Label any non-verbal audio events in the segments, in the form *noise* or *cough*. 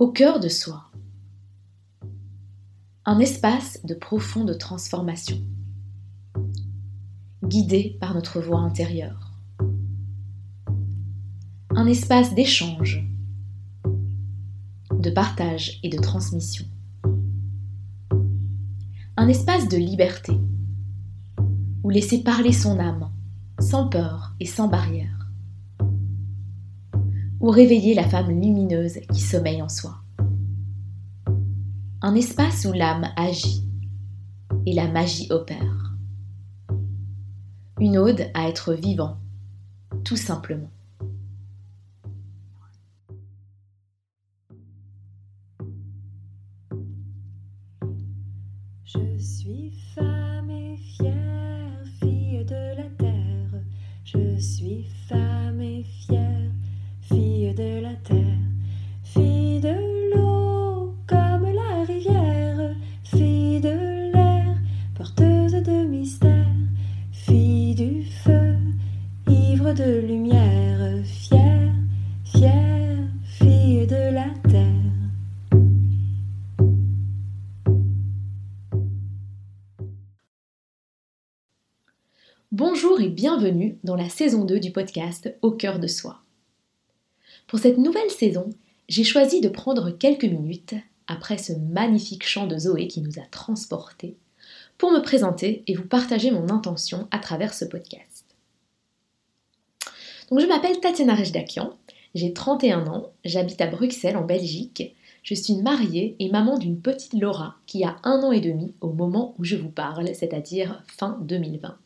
Au cœur de soi. Un espace de profonde transformation, guidé par notre voix intérieure. Un espace d'échange, de partage et de transmission. Un espace de liberté, où laisser parler son âme, sans peur et sans barrière ou réveiller la femme lumineuse qui sommeille en soi. Un espace où l'âme agit et la magie opère. Une ode à être vivant, tout simplement. Saison 2 du podcast Au cœur de soi. Pour cette nouvelle saison, j'ai choisi de prendre quelques minutes, après ce magnifique chant de Zoé qui nous a transportés, pour me présenter et vous partager mon intention à travers ce podcast. Donc je m'appelle Tatiana Rejdakian, j'ai 31 ans, j'habite à Bruxelles en Belgique, je suis mariée et maman d'une petite Laura qui a un an et demi au moment où je vous parle, c'est-à-dire fin 2020.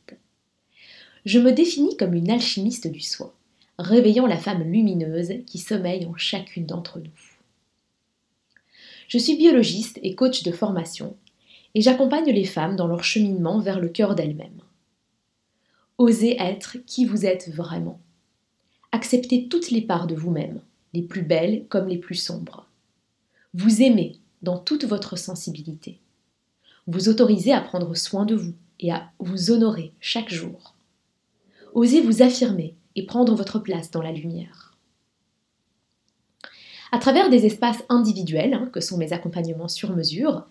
Je me définis comme une alchimiste du soi réveillant la femme lumineuse qui sommeille en chacune d'entre nous. Je suis biologiste et coach de formation, et j'accompagne les femmes dans leur cheminement vers le cœur d'elles-mêmes. Osez être qui vous êtes vraiment. Acceptez toutes les parts de vous-même, les plus belles comme les plus sombres. Vous aimez dans toute votre sensibilité. Vous autorisez à prendre soin de vous et à vous honorer chaque jour. Osez vous affirmer et prendre votre place dans la lumière. À travers des espaces individuels, hein, que sont mes accompagnements sur mesure,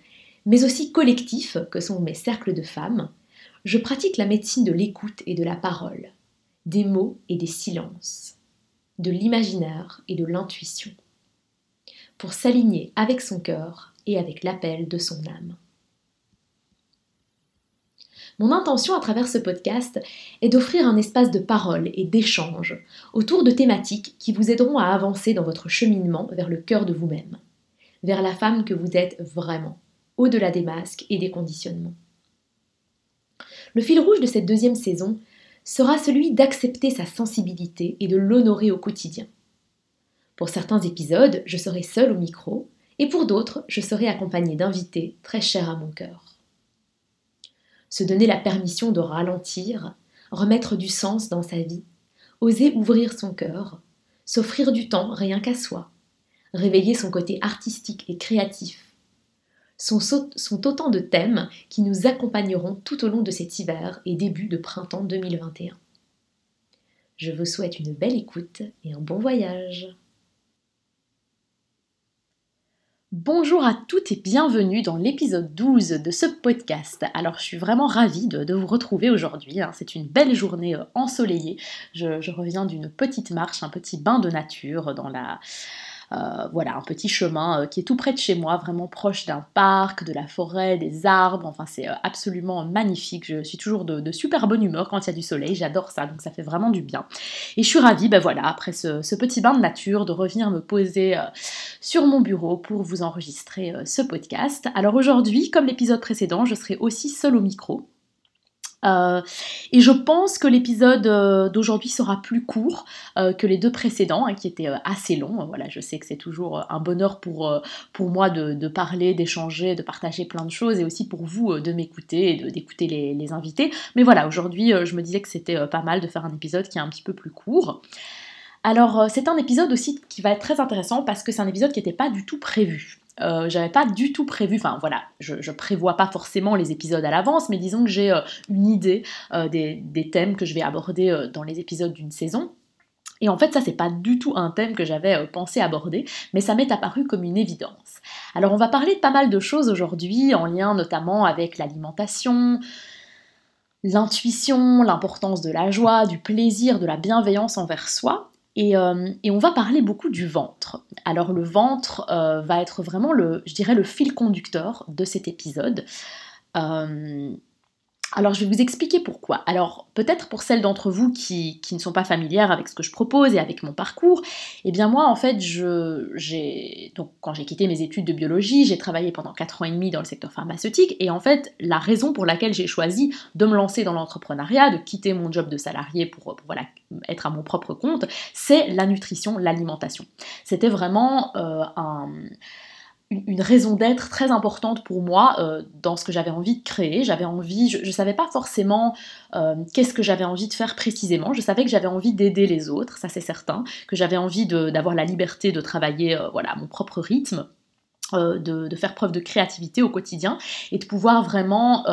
mais aussi collectifs, que sont mes cercles de femmes, je pratique la médecine de l'écoute et de la parole, des mots et des silences, de l'imaginaire et de l'intuition, pour s'aligner avec son cœur et avec l'appel de son âme. Mon intention à travers ce podcast est d'offrir un espace de parole et d'échange autour de thématiques qui vous aideront à avancer dans votre cheminement vers le cœur de vous-même, vers la femme que vous êtes vraiment, au-delà des masques et des conditionnements. Le fil rouge de cette deuxième saison sera celui d'accepter sa sensibilité et de l'honorer au quotidien. Pour certains épisodes, je serai seule au micro, et pour d'autres, je serai accompagnée d'invités très chers à mon cœur se donner la permission de ralentir, remettre du sens dans sa vie, oser ouvrir son cœur, s'offrir du temps rien qu'à soi, réveiller son côté artistique et créatif, sont, autant de thèmes qui nous accompagneront tout au long de cet hiver et début de printemps 2021. Je vous souhaite une belle écoute et un bon voyage. Bonjour à toutes et bienvenue dans l'épisode 12 de ce podcast. Alors je suis vraiment ravie de, vous retrouver aujourd'hui. Hein. C'est une belle journée euh, ensoleillée. je reviens d'une petite marche, un petit bain de nature dans la, voilà, un petit chemin euh, qui est tout près de chez moi, vraiment proche d'un parc, de la forêt, des arbres. Enfin, c'est euh, absolument magnifique. Je suis toujours de, super bonne humeur quand il y a du soleil. J'adore ça, donc ça fait vraiment du bien. Et je suis ravie, ben voilà, après ce, petit bain de nature, de revenir me poser sur mon bureau pour vous enregistrer ce podcast. Alors aujourd'hui, comme l'épisode précédent, je serai aussi seule au micro. Euh, et je pense que l'épisode euh, d'aujourd'hui sera plus court euh, que les deux précédents, hein, qui étaient assez longs. Voilà, je sais que c'est toujours un bonheur pour, moi de, parler, d'échanger, de partager plein de choses, et aussi pour vous de m'écouter et d'écouter les, invités. Mais voilà, aujourd'hui, je me disais que c'était pas mal de faire un épisode qui est un petit peu plus court. Alors, c'est un épisode aussi qui va être très intéressant parce que c'est un épisode qui n'était pas du tout prévu. Euh, j'avais pas du tout prévu, enfin voilà, je, prévois pas forcément les épisodes à l'avance, mais disons que j'ai euh, une idée euh, des, thèmes que je vais aborder dans les épisodes d'une saison. Et en fait, ça, c'est pas du tout un thème que j'avais euh, pensé aborder, mais ça m'est apparu comme une évidence. Alors, on va parler de pas mal de choses aujourd'hui, en lien notamment avec l'alimentation, l'intuition, l'importance de la joie, du plaisir, de la bienveillance envers soi. Et, euh, on va parler beaucoup du ventre. Alors le ventre euh, va être vraiment le, je dirais, le fil conducteur de cet épisode. Alors je vais vous expliquer pourquoi. Alors peut-être pour celles d'entre vous qui, ne sont pas familières avec ce que je propose et avec mon parcours, eh bien moi en fait j'ai donc quand j'ai quitté mes études de biologie, j'ai travaillé pendant 4 ans et demi dans le secteur pharmaceutique et en fait la raison pour laquelle j'ai choisi de me lancer dans l'entrepreneuriat, de quitter mon job de salarié pour, être à mon propre compte, c'est la nutrition, l'alimentation. C'était vraiment euh, un une raison d'être très importante pour moi euh, dans ce que j'avais envie de créer. J'avais envie, je ne savais pas forcément euh, qu'est-ce que j'avais envie de faire précisément. Je savais que j'avais envie d'aider les autres, ça c'est certain, que j'avais envie d'avoir la liberté de travailler euh, voilà, mon propre rythme. De, faire preuve de créativité au quotidien et de pouvoir vraiment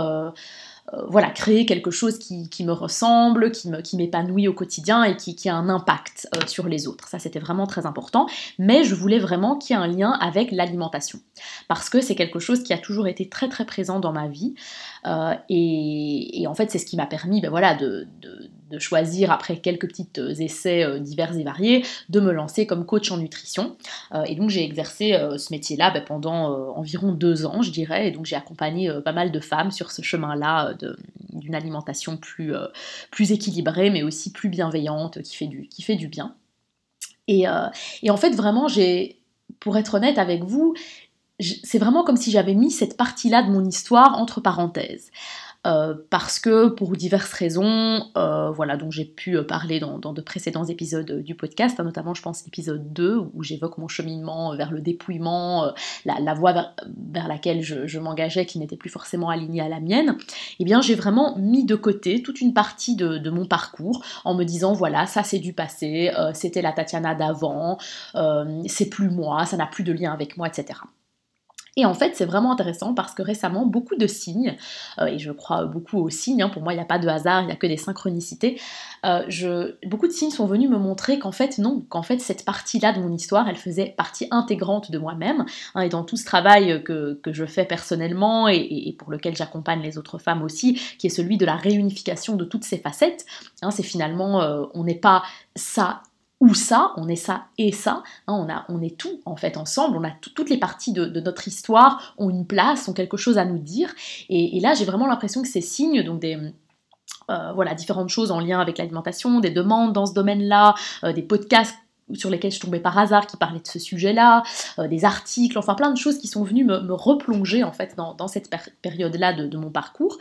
voilà, créer quelque chose qui, me ressemble, qui m'épanouit au quotidien et qui, a un impact euh, sur les autres. Ça, c'était vraiment très important. Mais je voulais vraiment qu'il y ait un lien avec l'alimentation. Parce que c'est quelque chose qui a toujours été très très présent dans ma vie. Euh, et, en fait, c'est ce qui m'a permis ben voilà, de, choisir, après quelques petits essais divers et variés, de me lancer comme coach en nutrition. et donc, j'ai exercé ce métier-là ben, pendant environ deux ans, je dirais. Et donc, j'ai accompagné pas mal de femmes sur ce chemin-là d'une alimentation plus, euh, plus équilibrée, mais aussi plus bienveillante, qui fait du, qui fait du bien. Et, euh, et en fait, vraiment, j'ai, pour être honnête avec vous, c'est vraiment comme si j'avais mis cette partie-là de mon histoire entre parenthèses. Euh, parce que pour diverses raisons, euh, voilà, dont j'ai pu euh, parler dans, de précédents épisodes du podcast, hein, notamment je pense l'épisode 2 où j'évoque mon cheminement vers le dépouillement, la, voie vers, laquelle je, m'engageais qui n'était plus forcément alignée à la mienne, eh bien j'ai vraiment mis de côté toute une partie de, mon parcours en me disant voilà, ça c'est du passé, c'était la Tatiana d'avant, c'est plus moi, ça n'a plus de lien avec moi, etc. Et en fait, c'est vraiment intéressant parce que récemment, beaucoup de signes, euh, et je crois beaucoup aux signes, hein, pour moi, il n'y a pas de hasard, il n'y a que des synchronicités, euh, beaucoup de signes sont venus me montrer qu'en fait, non, qu'en fait, cette partie-là de mon histoire, elle faisait partie intégrante de moi-même, hein, et dans tout ce travail que, je fais personnellement et, pour lequel j'accompagne les autres femmes aussi, qui est celui de la réunification de toutes ces facettes, hein, c'est finalement, euh, on n'est pas ça ou ça, on est ça et ça, hein, on, a, on est tout en fait ensemble, on a toutes les parties de, notre histoire ont une place, ont quelque chose à nous dire, et, là j'ai vraiment l'impression que ces signes, donc des, euh, voilà, différentes choses en lien avec l'alimentation, des demandes dans ce domaine-là, euh, des podcasts sur lesquels je tombais par hasard qui parlaient de ce sujet-là, euh, des articles, enfin plein de choses qui sont venues me, replonger en fait dans, cette période-là de, de, mon parcours.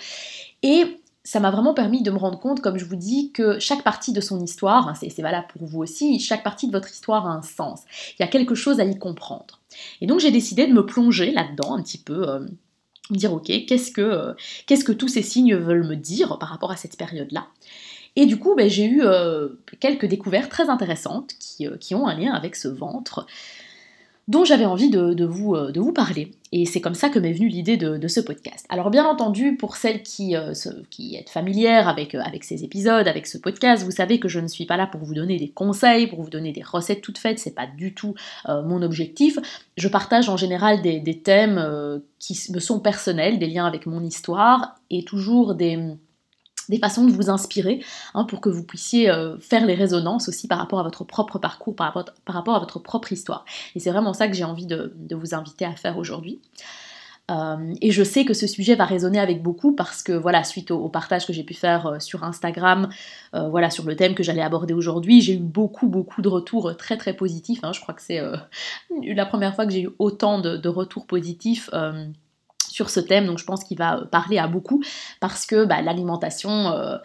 Et ça m'a vraiment permis de me rendre compte, comme je vous dis, que chaque partie de son histoire, hein, c'est valable pour vous aussi, chaque partie de votre histoire a un sens. Il y a quelque chose à y comprendre. Et donc j'ai décidé de me plonger là-dedans un petit peu, euh, me dire ok, qu'est-ce que, euh, qu'est-ce que tous ces signes veulent me dire par rapport à cette période-là? Et du coup, ben, j'ai eu euh, quelques découvertes très intéressantes qui, qui, ont un lien avec ce ventre dont j'avais envie de, vous, euh, de, vous, parler. Et c'est comme ça que m'est venue l'idée de, ce podcast. Alors bien entendu, pour celles qui, euh, qui êtes familières avec, euh, avec ces épisodes, avec ce podcast, vous savez que je ne suis pas là pour vous donner des conseils, pour vous donner des recettes toutes faites, c'est pas du tout mon objectif. Je partage en général des thèmes qui me sont personnels, des liens avec mon histoire, et toujours des des façons de vous inspirer hein, pour que vous puissiez euh, faire les résonances aussi par rapport à votre propre parcours, par rapport, à votre propre histoire. Et c'est vraiment ça que j'ai envie de, vous inviter à faire aujourd'hui. Euh, et je sais que ce sujet va résonner avec beaucoup parce que voilà, suite au, partage que j'ai pu faire euh, sur Instagram, voilà, sur le thème que j'allais aborder aujourd'hui, j'ai eu beaucoup beaucoup de retours très très positifs. Hein. Je crois que c'est la première fois que j'ai eu autant de, de retours positifs sur ce thème, donc je pense qu'il va euh, parler à beaucoup parce que bah, l'alimentation, euh,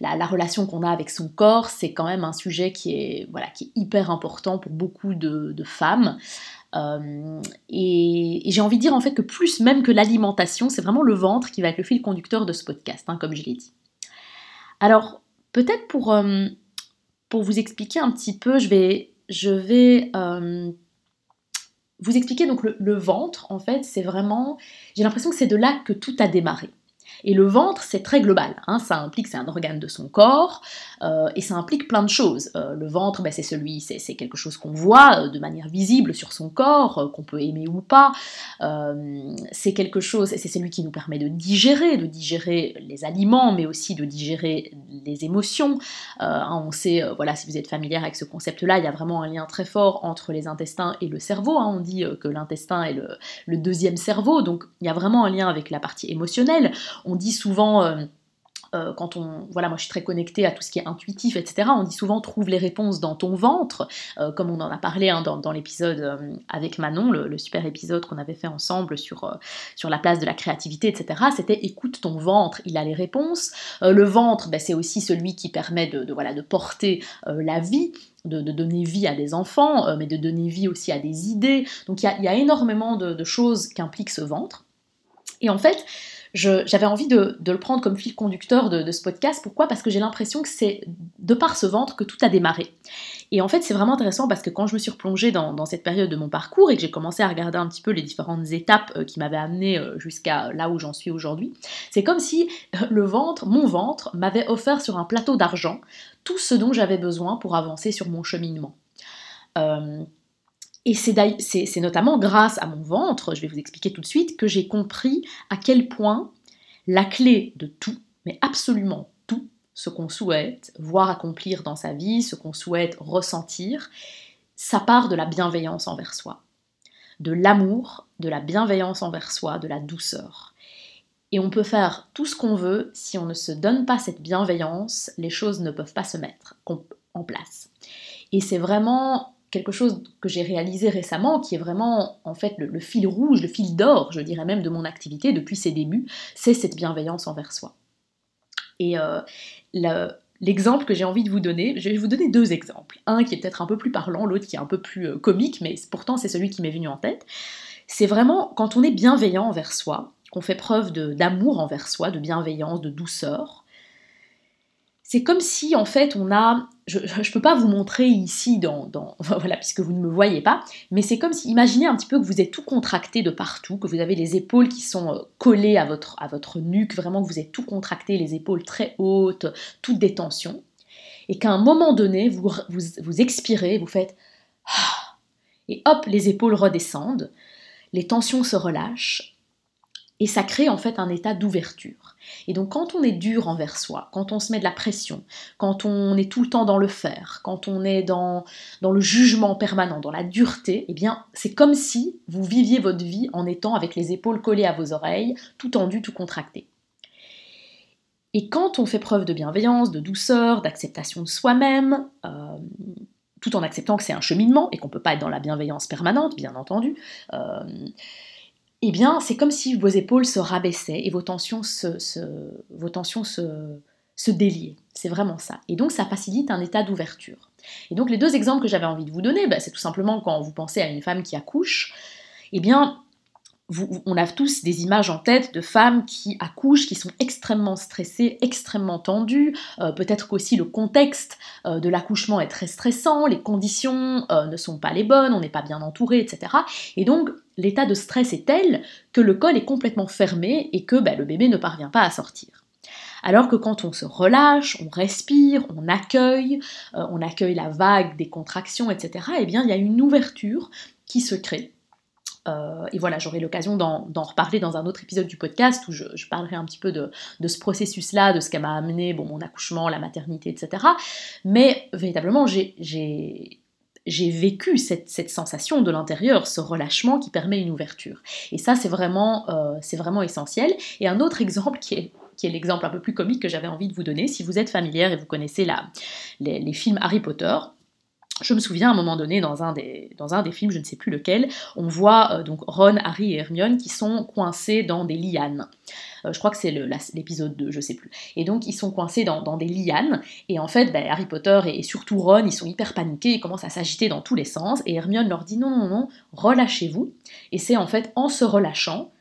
la, relation qu'on a avec son corps, c'est quand même un sujet qui est, voilà, qui est hyper important pour beaucoup de, femmes. Euh, et, j'ai envie de dire en fait que plus même que l'alimentation, c'est vraiment le ventre qui va être le fil conducteur de ce podcast, hein, comme je l'ai dit. Alors peut-être pour, pour vous expliquer un petit peu, je vais, je vais vous expliquer donc le, ventre, en fait, c'est vraiment, j'ai l'impression que c'est de là que tout a démarré. Et le ventre, c'est très global. Hein. ça implique, c'est un organe de son corps, euh, et ça implique plein de choses. Euh, le ventre, ben, c'est celui, c'est, quelque chose qu'on voit euh, de manière visible sur son corps, qu'on peut aimer ou pas. c'est quelque chose, c'est celui qui nous permet de digérer, de digérer les aliments, mais aussi de digérer les émotions. Hein, on sait, voilà, si vous êtes familière avec ce concept-là, il y a vraiment un lien très fort entre les intestins et le cerveau. Hein. on dit que l'intestin est le, deuxième cerveau, donc il y a vraiment un lien avec la partie émotionnelle. On dit souvent euh, quand on, voilà, moi je suis très connectée à tout ce qui est intuitif, etc. On dit souvent trouve les réponses dans ton ventre, euh, comme on en a parlé hein, dans, l'épisode euh, avec Manon, le, super épisode qu'on avait fait ensemble sur, sur la place de la créativité, etc. C'était écoute ton ventre, il a les réponses. le ventre, ben, c'est aussi celui qui permet de, voilà, de porter la vie. De, donner vie à des enfants, mais de donner vie aussi à des idées. Donc il y, a énormément de, de choses qu'implique ce ventre. Et en fait, j'avais envie de, le prendre comme fil conducteur de, ce podcast. Pourquoi? Parce que j'ai l'impression que c'est de par ce ventre que tout a démarré. Et en fait, c'est vraiment intéressant parce que quand je me suis replongée dans, cette période de mon parcours et que j'ai commencé à regarder un petit peu les différentes étapes euh, qui m'avaient amené euh, jusqu'à là où j'en suis aujourd'hui, c'est comme si euh, le ventre, mon ventre, m'avait offert sur un plateau d'argent tout ce dont j'avais besoin pour avancer sur mon cheminement. Et c'est notamment grâce à mon ventre, je vais vous expliquer tout de suite, que j'ai compris à quel point la clé de tout, mais absolument tout, ce qu'on souhaite voir accomplir dans sa vie, ce qu'on souhaite ressentir, ça part de la bienveillance envers soi, de l'amour, de la bienveillance envers soi, de la douceur. Et on peut faire tout ce qu'on veut, si on ne se donne pas cette bienveillance, les choses ne peuvent pas se mettre en place. Et c'est vraiment quelque chose que j'ai réalisé récemment, qui est vraiment en fait le, fil rouge, le fil d'or, je dirais même, de mon activité depuis ses débuts, c'est cette bienveillance envers soi. Et euh, l'exemple que j'ai envie de vous donner, je vais vous donner deux exemples. Un qui est peut-être un peu plus parlant, l'autre qui est un peu plus euh, comique, mais pourtant c'est celui qui m'est venu en tête. C'est vraiment quand on est bienveillant envers soi, qu'on fait preuve d'amour envers soi, de bienveillance, de douceur, c'est comme si en fait on a, je ne peux pas vous montrer ici dans, *laughs* voilà puisque vous ne me voyez pas, mais c'est comme si, imaginez un petit peu que vous êtes tout contracté de partout, que vous avez les épaules qui sont euh, collées à votre, à votre nuque, vraiment que vous êtes tout contracté, les épaules très hautes, toute détention, et qu'à un moment donné vous, vous, expirez, vous faites ah, et hop les épaules redescendent, les tensions se relâchent, et ça crée en fait un état d'ouverture. Et donc quand on est dur envers soi, quand on se met de la pression, quand on est tout le temps dans le faire, quand on est dans, le jugement permanent, dans la dureté, eh bien c'est comme si vous viviez votre vie en étant avec les épaules collées à vos oreilles, tout tendu, tout contracté. Et quand on fait preuve de bienveillance, de douceur, d'acceptation de soi-même, euh, tout en acceptant que c'est un cheminement et qu'on ne peut pas être dans la bienveillance permanente, bien entendu, euh, eh bien, c'est comme si vos épaules se rabaissaient et vos tensions se, vos tensions se, déliaient. C'est vraiment ça. Et donc, ça facilite un état d'ouverture. Et donc, les deux exemples que j'avais envie de vous donner, bah, c'est tout simplement quand vous pensez à une femme qui accouche, eh bien, on a tous des images en tête de femmes qui accouchent, qui sont extrêmement stressées, extrêmement tendues. Euh, peut-être qu'aussi le contexte euh, de l'accouchement est très stressant, les conditions euh, ne sont pas les bonnes, on n'est pas bien entouré, etc. Et donc l'état de stress est tel que le col est complètement fermé et que bah, le bébé ne parvient pas à sortir. Alors que quand on se relâche, on respire, on accueille, on accueille la vague des contractions, etc., eh bien il y a une ouverture qui se crée euh, et voilà, j'aurai l'occasion d'en reparler dans un autre épisode du podcast où je, parlerai un petit peu de, ce processus-là, de ce qui m'a amené, bon, mon accouchement, la maternité, etc. Mais véritablement, j'ai vécu cette, sensation de l'intérieur, ce relâchement qui permet une ouverture. Et ça, c'est vraiment, euh, vraiment essentiel. Et un autre exemple qui est l'exemple un peu plus comique que j'avais envie de vous donner. Si vous êtes familière et vous connaissez les films Harry Potter, je me souviens à un moment donné dans un des, films, je ne sais plus lequel, on voit euh, donc Ron, Harry et Hermione qui sont coincés dans des lianes. Euh, je crois que c'est l'épisode 2, je sais plus. Et donc ils sont coincés dans, des lianes, et en fait ben, Harry Potter et, surtout Ron, ils sont hyper paniqués, ils commencent à s'agiter dans tous les sens, et Hermione leur dit non, non, non, relâchez-vous. Et c'est en fait en se relâchant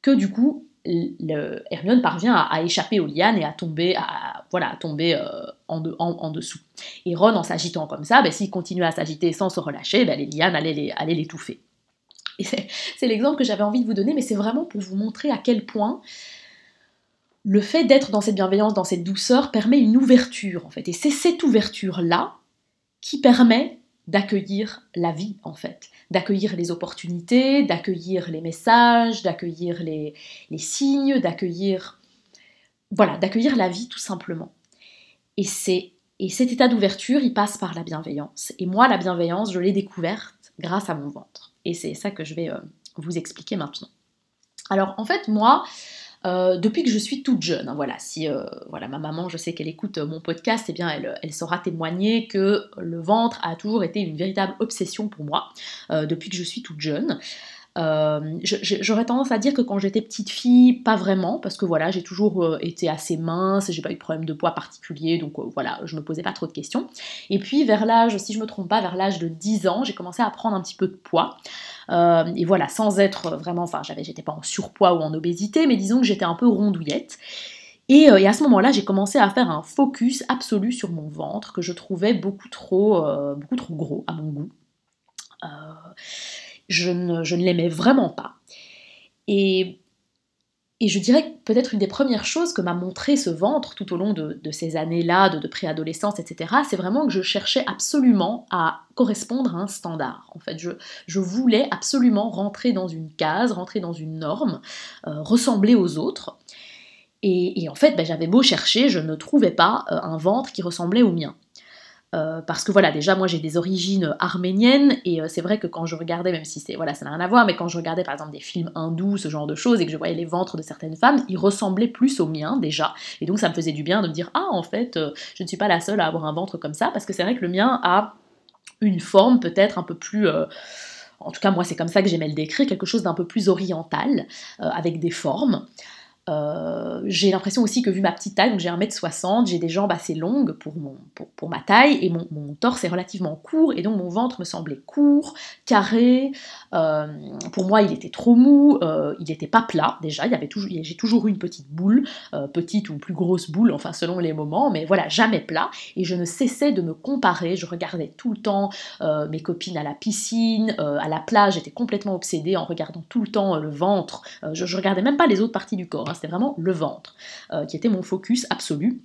que du coup le, Hermione parvient à, échapper aux lianes et à tomber, à, voilà, tomber euh, en, dessous. Et Ron, en s'agitant comme ça, ben, s'il continuait à s'agiter sans se relâcher, ben, les lianes allaient, l'étouffer. *laughs* C'est l'exemple que j'avais envie de vous donner, mais c'est vraiment pour vous montrer à quel point le fait d'être dans cette bienveillance, dans cette douceur, permet une ouverture, en fait. Et c'est cette ouverture-là qui permet d'accueillir la vie, en fait. D'accueillir les opportunités, d'accueillir les messages, d'accueillir les, les signes, d'accueillir... Voilà, d'accueillir la vie tout simplement. Et, c'est, et cet état d'ouverture, il passe par la bienveillance. Et moi, la bienveillance, je l'ai découverte grâce à mon ventre. Et c'est ça que je vais euh, vous expliquer maintenant. Alors, en fait, moi, euh, depuis que je suis toute jeune. Hein, voilà, si euh, voilà, ma maman, je sais qu'elle écoute mon podcast, eh bien elle, elle, saura témoigner que le ventre a toujours été une véritable obsession pour moi depuis que je suis toute jeune. Euh, j'aurais tendance à dire que quand j'étais petite fille, pas vraiment, parce que voilà, j'ai toujours euh, été assez mince, j'ai pas eu de problème de poids particulier, donc euh, voilà, je me posais pas trop de questions. Et puis vers l'âge, si je me trompe pas, vers l'âge de 10 ans, j'ai commencé à prendre un petit peu de poids. et voilà, sans être vraiment, enfin, j'étais pas en surpoids ou en obésité, mais disons que j'étais un peu rondouillette. Et, et, à ce moment-là, j'ai commencé à faire un focus absolu sur mon ventre que je trouvais beaucoup trop, beaucoup trop gros à mon goût je ne, l'aimais vraiment pas. Et, et je dirais que peut-être une des premières choses que m'a montré ce ventre tout au long de, ces années-là, de, préadolescence, etc., c'est vraiment que je cherchais absolument à correspondre à un standard. En fait, je, voulais absolument rentrer dans une case, rentrer dans une norme, euh, ressembler aux autres. Et, en fait, ben, j'avais beau chercher, je ne trouvais pas euh, un ventre qui ressemblait au mien. Euh, parce que voilà, déjà moi j'ai des origines arméniennes et euh, c'est vrai que quand je regardais, même si c'est voilà, ça n'a rien à voir, mais quand je regardais par exemple des films hindous, ce genre de choses, et que je voyais les ventres de certaines femmes, ils ressemblaient plus aux miens déjà. Et donc ça me faisait du bien de me dire ah en fait euh, je ne suis pas la seule à avoir un ventre comme ça, parce que c'est vrai que le mien a une forme peut-être un peu plus en tout cas moi c'est comme ça que j'aimais le décrire, quelque chose d'un peu plus oriental, avec des formes. Euh, j'ai l'impression aussi que vu ma petite taille, donc j'ai 1m60, j'ai des jambes assez longues pour, mon, pour, ma taille et mon, mon, torse est relativement court et donc mon ventre me semblait court, carré. Euh, pour moi, il était trop mou, euh, il n'était pas plat déjà, il y avait toujours, j'ai toujours eu une petite boule, petite ou plus grosse boule, enfin selon les moments, mais voilà, jamais plat. Et je ne cessais de me comparer, je regardais tout le temps mes copines à la piscine, à la plage, j'étais complètement obsédée en regardant tout le temps le ventre, je, je regardais même pas les autres parties du corps c'était vraiment le ventre, euh, qui était mon focus absolu.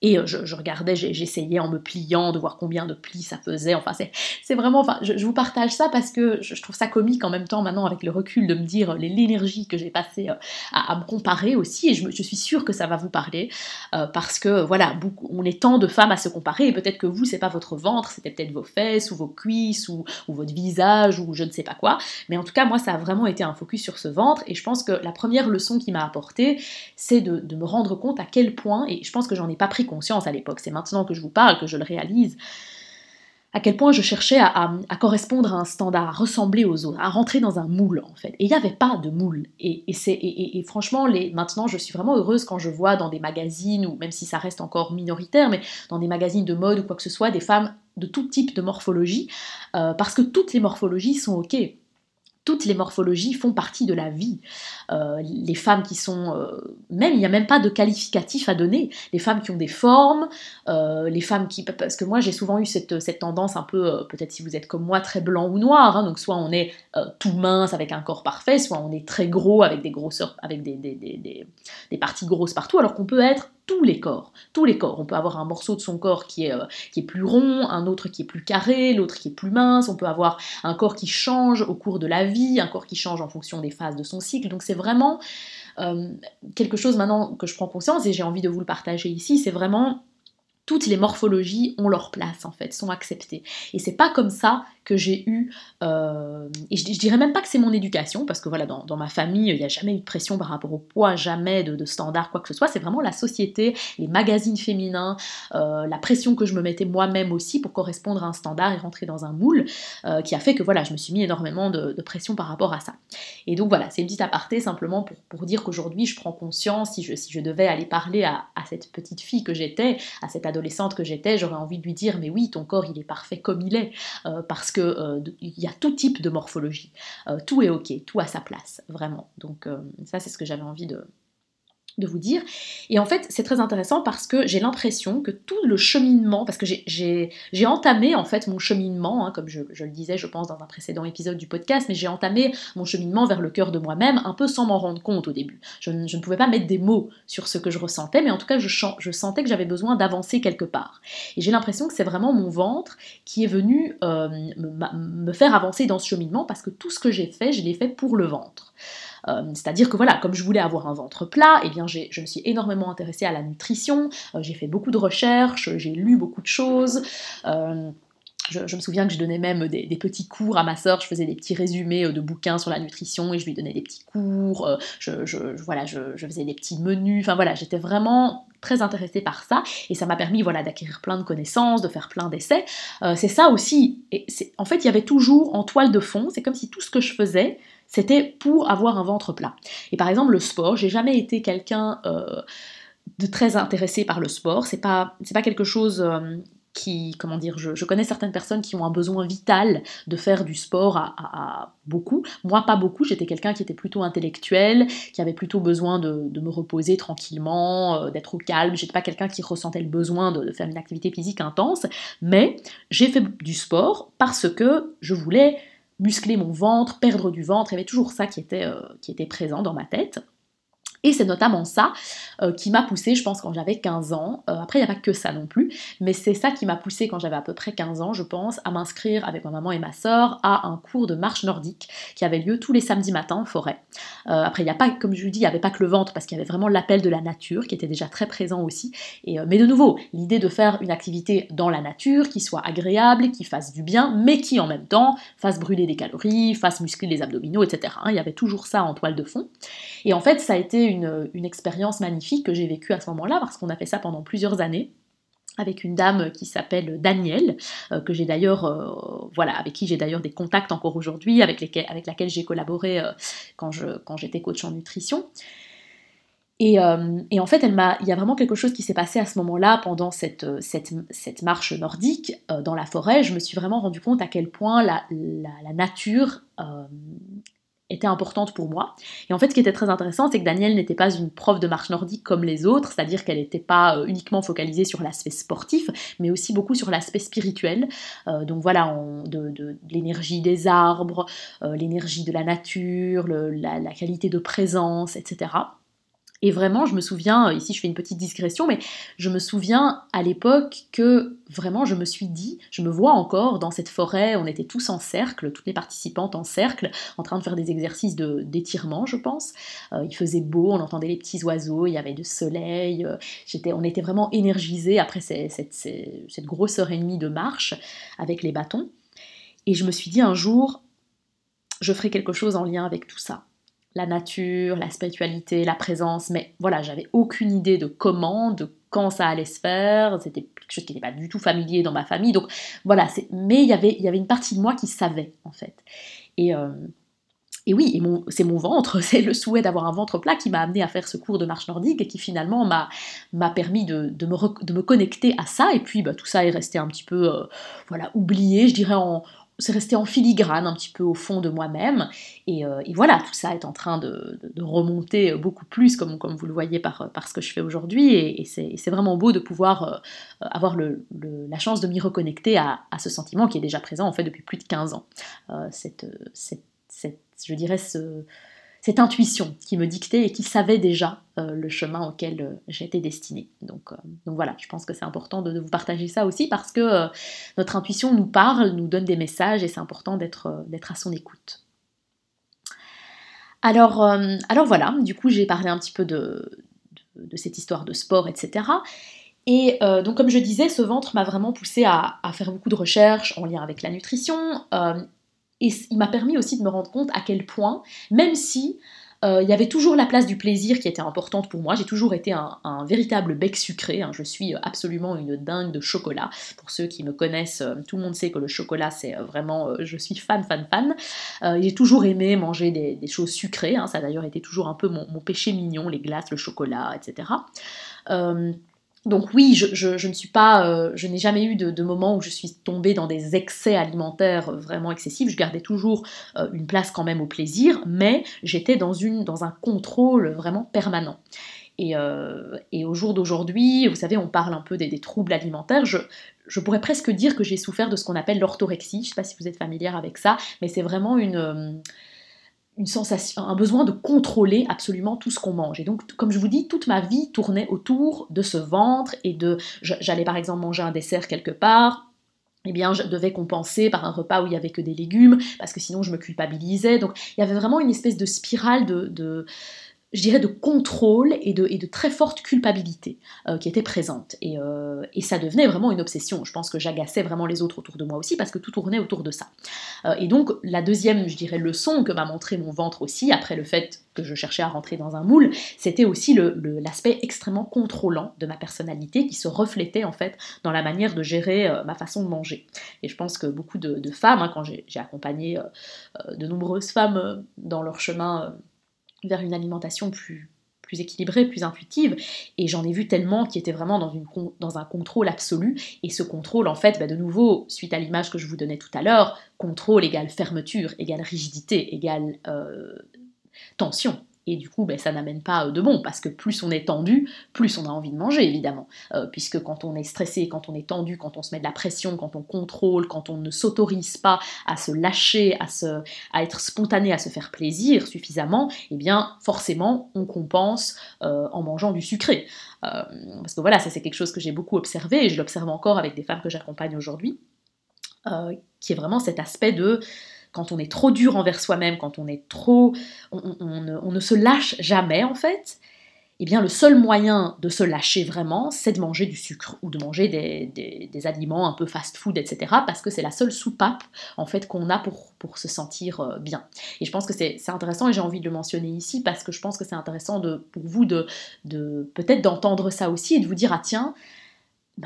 Et euh, je, regardais, j'essayais en me pliant de voir combien de plis ça faisait. Enfin, c'est vraiment. Enfin, je, vous partage ça parce que je, trouve ça comique en même temps maintenant avec le recul de me dire l'énergie que j'ai passée euh, à, me comparer aussi. Et je, suis sûre que ça va vous parler euh, parce que voilà, beaucoup, on est tant de femmes à se comparer et peut-être que vous, c'est pas votre ventre, c'était peut-être vos fesses ou vos cuisses ou, votre visage ou je ne sais pas quoi. Mais en tout cas, moi, ça a vraiment été un focus sur ce ventre. Et je pense que la première leçon qui m'a apporté, c'est de, de me rendre compte à quel point, et je pense que j'en ai pas pris conscience à l'époque, c'est maintenant que je vous parle, que je le réalise, à quel point je cherchais à, correspondre à un standard, à ressembler aux autres, à rentrer dans un moule en fait. Et il n'y avait pas de moule. Et, et, franchement, les, maintenant, je suis vraiment heureuse quand je vois dans des magazines, ou même si ça reste encore minoritaire, mais dans des magazines de mode ou quoi que ce soit, des femmes de tout type de morphologie, euh, parce que toutes les morphologies sont ok toutes les morphologies font partie de la vie. Euh, les femmes qui sont... Euh, même, il n'y a même pas de qualificatif à donner. Les femmes qui ont des formes, euh, les femmes qui... Parce que moi, j'ai souvent eu cette, cette tendance un peu, peut-être si vous êtes comme moi, très blanc ou noir. Hein, donc soit on est tout mince avec un corps parfait, soit on est très gros avec des grosseurs, avec des, des, des, des parties grosses partout, alors qu'on peut être tous les corps, tous les corps. On peut avoir un morceau de son corps qui est, euh, qui est plus rond, un autre qui est plus carré, l'autre qui est plus mince, on peut avoir un corps qui change au cours de la vie, un corps qui change en fonction des phases de son cycle. Donc c'est vraiment euh, quelque chose maintenant que je prends conscience et j'ai envie de vous le partager ici, c'est vraiment toutes les morphologies ont leur place en fait, sont acceptées. Et c'est pas comme ça que j'ai eu, euh, et je, dirais même pas que c'est mon éducation, parce que voilà, dans, ma famille, il n'y a jamais eu de pression par rapport au poids, jamais de, de standard, quoi que ce soit, c'est vraiment la société, les magazines féminins, euh, la pression que je me mettais moi-même aussi pour correspondre à un standard et rentrer dans un moule, euh, qui a fait que voilà, je me suis mis énormément de, pression par rapport à ça. Et donc voilà, c'est une petite aparté simplement pour, pour dire qu'aujourd'hui, je prends conscience, si je, si je devais aller parler à, à cette petite fille que j'étais, à cette adolescente que j'étais, j'aurais envie de lui dire, mais oui, ton corps, il est parfait comme il est, parce que euh, il y a tout type de morphologie. Euh, tout est ok, tout à sa place, vraiment. Donc euh, ça, c'est ce que j'avais envie de, de vous dire. Et en fait, c'est très intéressant parce que j'ai l'impression que tout le cheminement, parce que j'ai entamé en fait mon cheminement, hein, comme je, le disais, je pense, dans un précédent épisode du podcast, mais j'ai entamé mon cheminement vers le cœur de moi-même un peu sans m'en rendre compte au début. Je, ne pouvais pas mettre des mots sur ce que je ressentais, mais en tout cas, je, sentais que j'avais besoin d'avancer quelque part. Et j'ai l'impression que c'est vraiment mon ventre qui est venu euh, me faire avancer dans ce cheminement parce que tout ce que j'ai fait, je l'ai fait pour le ventre. Euh, c'est-à-dire que voilà, comme je voulais avoir un ventre plat, eh bien je me suis énormément intéressée à la nutrition, euh, j'ai fait beaucoup de recherches, j'ai lu beaucoup de choses. Euh, je, me souviens que je donnais même des, petits cours à ma soeur, je faisais des petits résumés de bouquins sur la nutrition et je lui donnais des petits cours, je, voilà, je, faisais des petits menus, enfin voilà, j'étais vraiment très intéressée par ça et ça m'a permis voilà, d'acquérir plein de connaissances, de faire plein d'essais. c'est ça aussi, et en fait il y avait toujours en toile de fond, c'est comme si tout ce que je faisais, c'était pour avoir un ventre plat. Et par exemple, le sport, j'ai jamais été quelqu'un euh, de très intéressé par le sport. C'est pas, pas quelque chose euh, qui, comment dire, je, connais certaines personnes qui ont un besoin vital de faire du sport à, beaucoup. Moi, pas beaucoup. J'étais quelqu'un qui était plutôt intellectuel, qui avait plutôt besoin de, me reposer tranquillement, euh, d'être au calme. J'étais pas quelqu'un qui ressentait le besoin de faire une activité physique intense. Mais j'ai fait du sport parce que je voulais muscler mon ventre, perdre du ventre, il y avait toujours ça qui était, euh, qui était présent dans ma tête. Et c'est notamment ça euh, qui m'a poussé, je pense, quand j'avais 15 ans. Euh, après, il n'y a pas que ça non plus, mais c'est ça qui m'a poussé quand j'avais à peu près 15 ans, je pense, à m'inscrire avec ma maman et ma soeur à un cours de marche nordique qui avait lieu tous les samedis matins en forêt. Euh, après, il n'y a pas, comme je vous dis, il n'y avait pas que le ventre parce qu'il y avait vraiment l'appel de la nature qui était déjà très présent aussi. Et, mais de nouveau, l'idée de faire une activité dans la nature qui soit agréable, qui fasse du bien, mais qui en même temps fasse brûler des calories, fasse muscler les abdominaux, etc. Il y avait toujours ça en toile de fond. Et en fait, ça a été une, expérience magnifique que j'ai vécue à ce moment-là, parce qu'on a fait ça pendant plusieurs années avec une dame qui s'appelle Danielle, euh, que j'ai d'ailleurs, euh, voilà, avec qui j'ai d'ailleurs des contacts encore aujourd'hui, avec, avec laquelle j'ai collaboré euh, quand, quand j'étais coach en nutrition. Et, en fait, elle il y a vraiment quelque chose qui s'est passé à ce moment-là, pendant cette, cette, cette marche nordique dans la forêt. Je me suis vraiment rendu compte à quel point la, la nature était importante pour moi. Et en fait, ce qui était très intéressant, c'est que Danielle n'était pas une prof de marche nordique comme les autres, c'est-à-dire qu'elle n'était pas euh, uniquement focalisée sur l'aspect sportif, mais aussi beaucoup sur l'aspect spirituel. Euh, donc voilà, de, l'énergie des arbres, euh, l'énergie de la nature, la, qualité de présence, etc. Et vraiment, je me souviens, euh, ici je fais une petite digression, mais je me souviens à l'époque que vraiment je me suis dit, je me vois encore dans cette forêt, on était tous en cercle, toutes les participantes en cercle, en train de faire des exercices d'étirement, je pense. Euh, il faisait beau, on entendait les petits oiseaux, il y avait du soleil, euh, on était vraiment énergisés après cette, cette grosse heure et demie de marche avec les bâtons. Et je me suis dit un jour, je ferai quelque chose en lien avec tout ça la nature, la spiritualité, la présence, mais voilà, j'avais aucune idée de comment, de quand ça allait se faire, c'était quelque chose qui n'était pas du tout familier dans ma famille, donc voilà, mais il y, avait, il y avait une partie de moi qui savait, en fait. Et, euh, et oui, c'est mon ventre, *laughs* c'est le souhait d'avoir un ventre plat qui m'a amené à faire ce cours de marche nordique et qui finalement m'a permis de, de, me de, me connecter à ça. Et puis bah, tout ça est resté un petit peu euh, voilà, oublié, je dirais, en, c'est resté en filigrane un petit peu au fond de moi-même. Et, euh, voilà, tout ça est en train de, remonter beaucoup plus, comme, vous le voyez par, par ce que je fais aujourd'hui. Et, c'est vraiment beau de pouvoir euh, avoir la chance de m'y reconnecter à, ce sentiment qui est déjà présent en fait depuis plus de 15 ans. Euh, cette, je dirais ce, cette intuition qui me dictait et qui savait déjà euh, le chemin auquel euh, j'étais destinée. Donc, euh, donc, voilà, je pense que c'est important de, vous partager ça aussi parce que notre intuition nous parle, nous donne des messages et c'est important d'être à son écoute. Alors, voilà, du coup j'ai parlé un petit peu de, cette histoire de sport, etc. Et donc comme je disais, ce ventre m'a vraiment poussé à, faire beaucoup de recherches en lien avec la nutrition, et il m'a permis aussi de me rendre compte à quel point, même si euh, il y avait toujours la place du plaisir qui était importante pour moi. J'ai toujours été un, véritable bec sucré. Hein. Je suis absolument une dingue de chocolat. Pour ceux qui me connaissent, euh, tout le monde sait que le chocolat, c'est euh, vraiment. je suis fan, fan, fan. J'ai toujours aimé manger des, choses sucrées. Hein. Ça a d'ailleurs été toujours un peu mon, péché mignon, les glaces, le chocolat, etc. Donc oui, je, ne suis pas, euh, je n'ai jamais eu de, moment où je suis tombée dans des excès alimentaires vraiment excessifs. Je gardais toujours euh, une place quand même au plaisir, mais j'étais dans, un contrôle vraiment permanent. Et, au jour d'aujourd'hui, vous savez, on parle un peu des, troubles alimentaires. Je, je pourrais presque dire que j'ai souffert de ce qu'on appelle l'orthorexie. Je ne sais pas si vous êtes familière avec ça, mais c'est vraiment une un besoin de contrôler absolument tout ce qu'on mange. Et donc, comme je vous dis, toute ma vie tournait autour de ce ventre et de, j'allais par exemple manger un dessert quelque part, eh bien, je devais compenser par un repas où il y avait que des légumes, parce que sinon je me culpabilisais. Donc, il y avait vraiment une espèce de spirale de je dirais, de contrôle et de, très forte culpabilité euh, qui était présente. Et, euh, et, ça devenait vraiment une obsession. Je pense que j'agaçais vraiment les autres autour de moi aussi parce que tout tournait autour de ça. Euh, et donc, la deuxième, je dirais, leçon que m'a montré mon ventre aussi, après le fait que je cherchais à rentrer dans un moule, c'était aussi l'aspect extrêmement contrôlant de ma personnalité qui se reflétait en fait dans la manière de gérer ma façon de manger. Et je pense que beaucoup de, de femmes, hein, quand j'ai accompagné de nombreuses femmes dans leur chemin vers une alimentation plus, plus équilibrée, plus intuitive. Et j'en ai vu tellement qui étaient vraiment dans, un contrôle absolu. Et ce contrôle, en fait, bah, de nouveau, suite à l'image que je vous donnais tout à l'heure, contrôle égale fermeture, égale rigidité, égale euh, tension. Et du coup, ben, ça n'amène pas euh, de bon, parce que plus on est tendu, plus on a envie de manger, évidemment. Euh, puisque quand on est stressé, quand on est tendu, quand on se met de la pression, quand on contrôle, quand on ne s'autorise pas à se lâcher, à, se, à être spontané, à se faire plaisir suffisamment, eh bien, forcément, on compense euh, en mangeant du sucré. parce que voilà, ça c'est quelque chose que j'ai beaucoup observé, et je l'observe encore avec des femmes que j'accompagne aujourd'hui, qui est vraiment cet aspect de quand on est trop dur envers soi-même, quand on est trop. On, ne, se lâche jamais en fait, eh bien le seul moyen de se lâcher vraiment, c'est de manger du sucre ou de manger des, aliments un peu fast-food, etc. Parce que c'est la seule soupape en fait qu'on a pour, pour se sentir euh, bien. Et je pense que c'est intéressant et j'ai envie de le mentionner ici parce que je pense que c'est intéressant de, pour vous de, de peut-être d'entendre ça aussi et de vous dire ah tiens,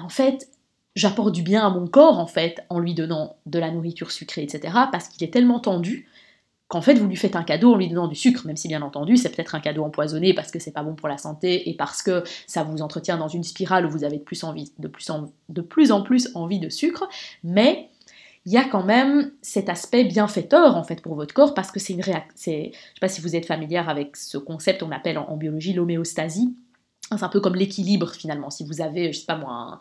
en fait j'apporte du bien à mon corps en fait en lui donnant de la nourriture sucrée, etc. Parce qu'il est tellement tendu qu'en fait vous lui faites un cadeau en lui donnant du sucre, même si bien entendu c'est peut-être un cadeau empoisonné parce que c'est pas bon pour la santé et parce que ça vous entretient dans une spirale où vous avez de plus, en, plus en plus envie de sucre, mais il y a quand même cet aspect bienfaiteur en fait pour votre corps parce que c'est une réaction. Je sais pas si vous êtes familière avec ce concept, on appelle en biologie l'homéostasie c'est un peu comme l'équilibre finalement. Si vous avez, je sais pas moi,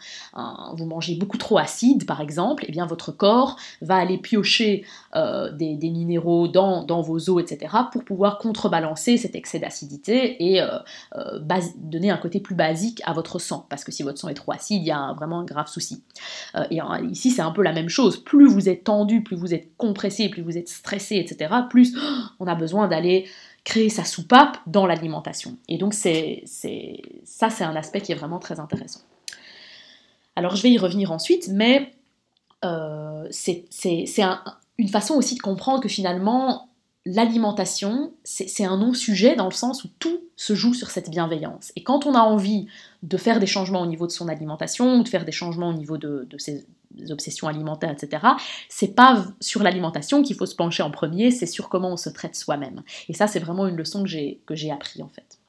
vous mangez beaucoup trop acide par exemple, et eh bien votre corps va aller piocher euh, des, minéraux dans, vos os, etc. pour pouvoir contrebalancer cet excès d'acidité et euh, euh, donner un côté plus basique à votre sang. Parce que si votre sang est trop acide, il y a vraiment un grave souci. et ici c'est un peu la même chose. Plus vous êtes tendu, plus vous êtes compressé, plus vous êtes stressé, etc. Plus on a besoin d'aller créer sa soupape dans l'alimentation. Et donc c'est, ça, c'est un aspect qui est vraiment très intéressant. Alors je vais y revenir ensuite, mais euh, c'est, une façon aussi de comprendre que finalement, l'alimentation, c'est un non-sujet dans le sens où tout se joue sur cette bienveillance. Et quand on a envie de faire des changements au niveau de son alimentation, de faire des changements au niveau de, ses obsessions alimentaires, etc., c'est pas sur l'alimentation qu'il faut se pencher en premier, c'est sur comment on se traite soi-même. Et ça, c'est vraiment une leçon que j'ai appris en fait.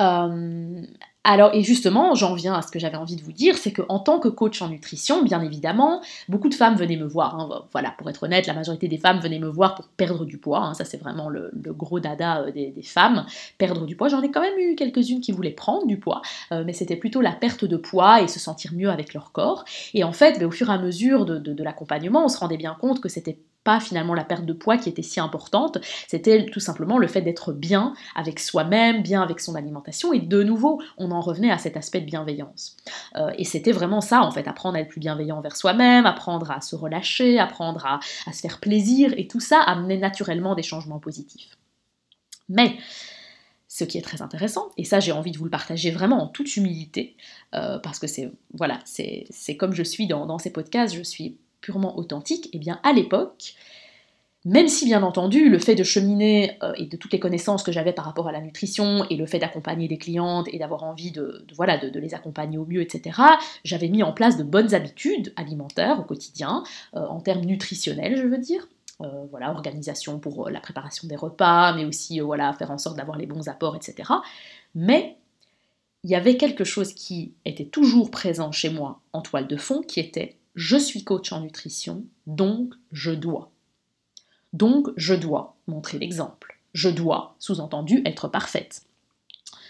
Euh, alors, et justement, j'en viens à ce que j'avais envie de vous dire, c'est qu'en tant que coach en nutrition, bien évidemment, beaucoup de femmes venaient me voir. Hein, voilà, pour être honnête, la majorité des femmes venaient me voir pour perdre du poids. Hein, ça, c'est vraiment le, gros dada euh, des, femmes, perdre du poids. J'en ai quand même eu quelques-unes qui voulaient prendre du poids, euh, mais c'était plutôt la perte de poids et se sentir mieux avec leur corps. Et en fait, ben, au fur et à mesure de l'accompagnement, on se rendait bien compte que c'était pas finalement la perte de poids qui était si importante, c'était tout simplement le fait d'être bien avec soi-même, bien avec son alimentation, et de nouveau, on en revenait à cet aspect de bienveillance. Euh, et c'était vraiment ça, en fait, apprendre à être plus bienveillant envers soi-même, apprendre à se relâcher, apprendre à, se faire plaisir, et tout ça amenait naturellement des changements positifs. Mais ce qui est très intéressant, et ça j'ai envie de vous le partager vraiment en toute humilité, euh, parce que c'est voilà, c'est comme je suis dans, dans ces podcasts, je suis purement authentique, eh bien à l'époque, même si bien entendu le fait de cheminer euh, et de toutes les connaissances que j'avais par rapport à la nutrition et le fait d'accompagner des clientes et d'avoir envie de, voilà, de, les accompagner au mieux, etc., j'avais mis en place de bonnes habitudes alimentaires au quotidien, euh, en termes nutritionnels je veux dire. Euh, voilà, organisation pour la préparation des repas, mais aussi voilà, faire en sorte d'avoir les bons apports, etc. Mais il y avait quelque chose qui était toujours présent chez moi en toile de fond, qui était je suis coach en nutrition, donc je dois. Donc je dois montrer l'exemple. Je dois, sous-entendu, être parfaite.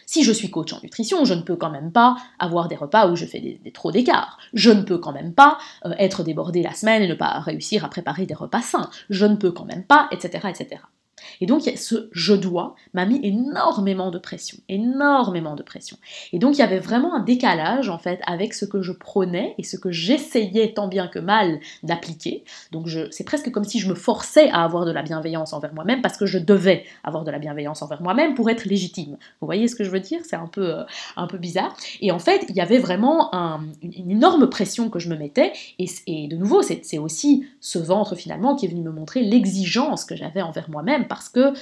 Si je suis coach en nutrition, je ne peux quand même pas avoir des repas où je fais des, trop d'écart. Je ne peux quand même pas euh, être débordé la semaine et ne pas réussir à préparer des repas sains. Je ne peux quand même pas, etc., etc. Et donc ce je dois m'a mis énormément de pression, énormément de pression. Et donc il y avait vraiment un décalage en fait avec ce que je prônais et ce que j'essayais tant bien que mal d'appliquer. Donc c'est presque comme si je me forçais à avoir de la bienveillance envers moi-même parce que je devais avoir de la bienveillance envers moi-même pour être légitime. Vous voyez ce que je veux dire? C'est un peu, euh, un peu bizarre. Et en fait, il y avait vraiment une, énorme pression que je me mettais. Et, et de nouveau, c'est aussi ce ventre finalement qui est venu me montrer l'exigence que j'avais envers moi-même parce que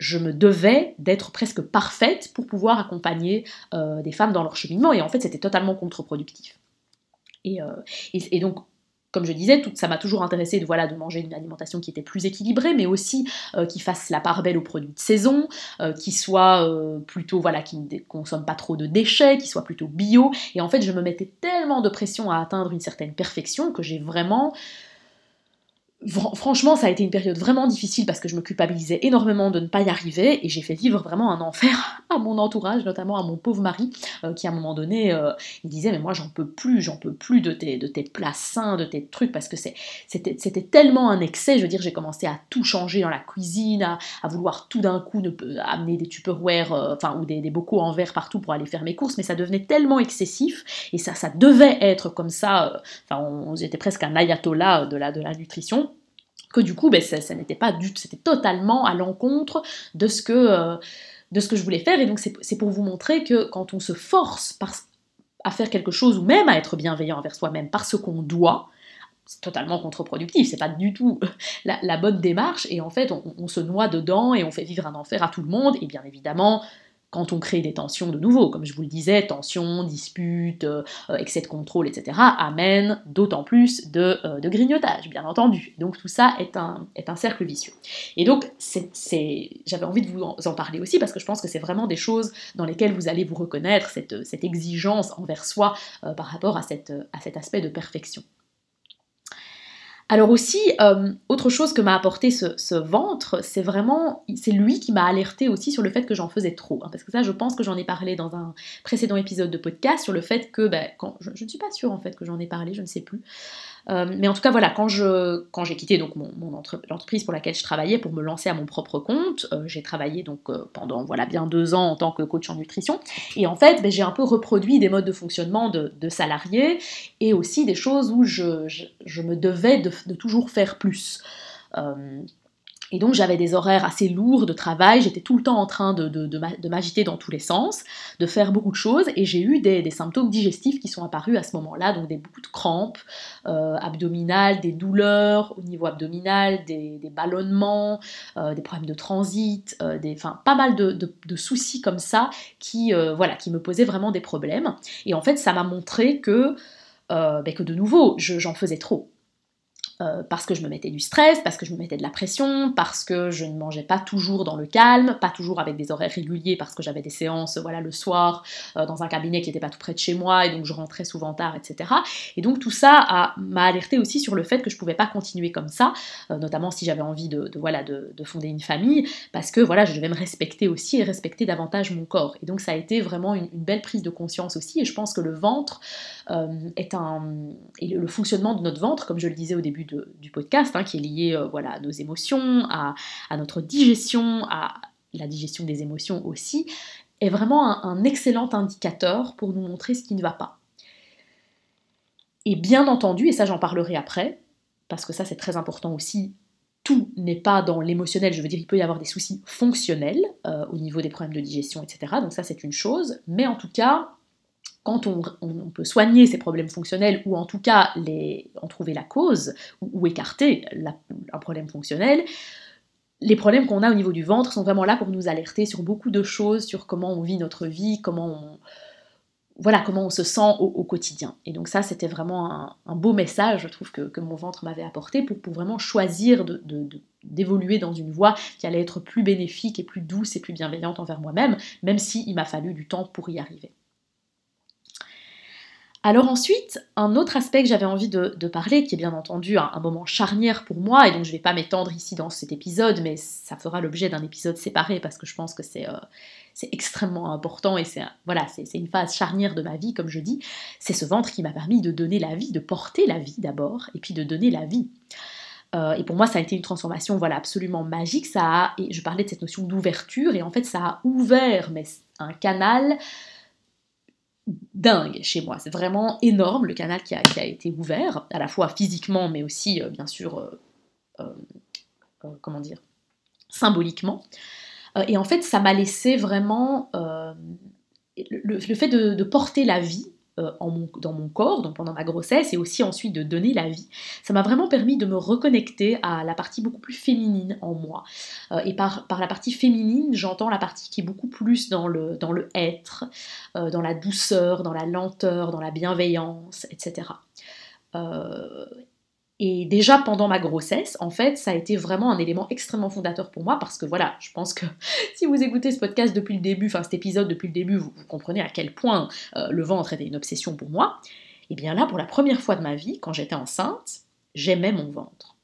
je me devais d'être presque parfaite pour pouvoir accompagner euh, des femmes dans leur cheminement. Et en fait, c'était totalement contre-productif. Et, euh, donc, comme je disais, tout, ça m'a toujours intéressé de, voilà, de manger une alimentation qui était plus équilibrée, mais aussi euh, qui fasse la part belle aux produits de saison, qui soit plutôt, voilà, qui ne consomme pas trop de déchets, qui soit plutôt bio. Et en fait, je me mettais tellement de pression à atteindre une certaine perfection que j'ai vraiment Franchement, ça a été une période vraiment difficile parce que je me culpabilisais énormément de ne pas y arriver et j'ai fait vivre vraiment un enfer à mon entourage, notamment à mon pauvre mari, euh, qui à un moment donné, euh, il disait mais moi j'en peux plus, j'en peux plus de tes, de tes plats sains, de tes trucs parce que c'était, tellement un excès, je veux dire j'ai commencé à tout changer dans la cuisine, à, vouloir tout d'un coup ne, amener des tupperware, euh, enfin ou des, bocaux en verre partout pour aller faire mes courses, mais ça devenait tellement excessif et ça, ça devait être comme ça, enfin on, était presque un ayatollah de la, de la nutrition que du coup, ben, ça, pas c'était totalement à l'encontre de ce que euh, de ce que je voulais faire. Et donc c'est pour vous montrer que quand on se force à faire quelque chose ou même à être bienveillant envers soi-même parce qu'on doit, c'est totalement contre-productif, c'est pas du tout *laughs* la, bonne démarche, et en fait on, se noie dedans et on fait vivre un enfer à tout le monde, et bien évidemment quand on crée des tensions de nouveau, comme je vous le disais, tensions, disputes, euh, excès de contrôle, etc., amènent d'autant plus de, euh, de, grignotage, bien entendu. Donc tout ça est un, est un cercle vicieux. Et donc j'avais envie de vous en parler aussi parce que je pense que c'est vraiment des choses dans lesquelles vous allez vous reconnaître, cette, cette exigence envers soi euh, par rapport à, cette, à cet aspect de perfection. Alors aussi, euh, autre chose que m'a apporté ce, ventre, c'est vraiment, c'est lui qui m'a alerté aussi sur le fait que j'en faisais trop. Hein, parce que ça, je pense que j'en ai parlé dans un précédent épisode de podcast sur le fait que, ben, quand, je ne suis pas sûre en fait que j'en ai parlé, je ne sais plus. Euh, mais en tout cas, voilà, quand, je, quand j'ai quitté donc mon, l'entreprise pour laquelle je travaillais pour me lancer à mon propre compte, euh, j'ai travaillé donc euh, pendant voilà bien deux ans en tant que coach en nutrition. Et en fait, ben, j'ai un peu reproduit des modes de fonctionnement de, salariés et aussi des choses où je, je, me devais de, de, toujours faire plus. Et donc j'avais des horaires assez lourds de travail, j'étais tout le temps en train de, m'agiter dans tous les sens, de faire beaucoup de choses, et j'ai eu des, symptômes digestifs qui sont apparus à ce moment-là, donc des, beaucoup de crampes euh, abdominales, des douleurs au niveau abdominal, des, ballonnements, euh, des problèmes de transit, euh, des, pas mal de, soucis comme ça qui, voilà, qui me posaient vraiment des problèmes. Et en fait ça m'a montré que, ben, que de nouveau j'en faisais trop. Euh, parce que je me mettais du stress, parce que je me mettais de la pression, parce que je ne mangeais pas toujours dans le calme, pas toujours avec des horaires réguliers, parce que j'avais des séances voilà, le soir euh, dans un cabinet qui n'était pas tout près de chez moi, et donc je rentrais souvent tard, etc. Et donc tout ça m'a alerté aussi sur le fait que je ne pouvais pas continuer comme ça, euh, notamment si j'avais envie de, voilà, de, fonder une famille, parce que voilà, je devais me respecter aussi et respecter davantage mon corps. Et donc ça a été vraiment une, belle prise de conscience aussi, et je pense que le ventre est un... et le fonctionnement de notre ventre, comme je le disais au début du podcast, hein, qui est lié euh, voilà, à nos émotions, à, notre digestion, à la digestion des émotions aussi, est vraiment un, excellent indicateur pour nous montrer ce qui ne va pas. Et bien entendu, et ça j'en parlerai après, parce que ça c'est très important aussi, tout n'est pas dans l'émotionnel, je veux dire, il peut y avoir des soucis fonctionnels euh, au niveau des problèmes de digestion, etc. Donc ça c'est une chose, mais en tout cas, quand on, peut soigner ces problèmes fonctionnels ou en tout cas en trouver la cause ou, écarter un problème fonctionnel, les problèmes qu'on a au niveau du ventre sont vraiment là pour nous alerter sur beaucoup de choses, sur comment on vit notre vie, comment on, voilà, comment on se sent au, quotidien. Et donc ça, c'était vraiment un, beau message, je trouve, que, mon ventre m'avait apporté pour, pour, vraiment choisir d'évoluer dans une voie qui allait être plus bénéfique et plus douce et plus bienveillante envers moi-même, même s'il m'a fallu du temps pour y arriver. Alors ensuite, un autre aspect que j'avais envie de, parler, qui est bien entendu un, moment charnière pour moi, et donc je ne vais pas m'étendre ici dans cet épisode, mais ça fera l'objet d'un épisode séparé parce que je pense que c'est euh, extrêmement important et c'est voilà, une phase charnière de ma vie, comme je dis. C'est ce ventre qui m'a permis de donner la vie, de porter la vie d'abord, et puis de donner la vie. Euh, et pour moi, ça a été une transformation voilà, absolument magique. Ça et je parlais de cette notion d'ouverture, et en fait, ça a ouvert mais, un canal dingue chez moi. C'est vraiment énorme le canal qui a, été ouvert, à la fois physiquement, mais aussi, euh, bien sûr, euh, euh, comment dire, symboliquement. et en fait, ça m'a laissé vraiment le, fait de, porter la vie euh, dans mon corps, donc pendant ma grossesse, et aussi ensuite de donner la vie, ça m'a vraiment permis de me reconnecter à la partie beaucoup plus féminine en moi. Euh, et par, par la partie féminine, j'entends la partie qui est beaucoup plus dans le, dans le être, euh, dans la douceur, dans la lenteur, dans la bienveillance, etc. Et déjà pendant ma grossesse, en fait, ça a été vraiment un élément extrêmement fondateur pour moi parce que voilà, je pense que *laughs* si vous écoutez ce podcast depuis le début, enfin cet épisode depuis le début, vous, comprenez à quel point euh, le ventre était une obsession pour moi. Et bien là, pour la première fois de ma vie, quand j'étais enceinte, j'aimais mon ventre.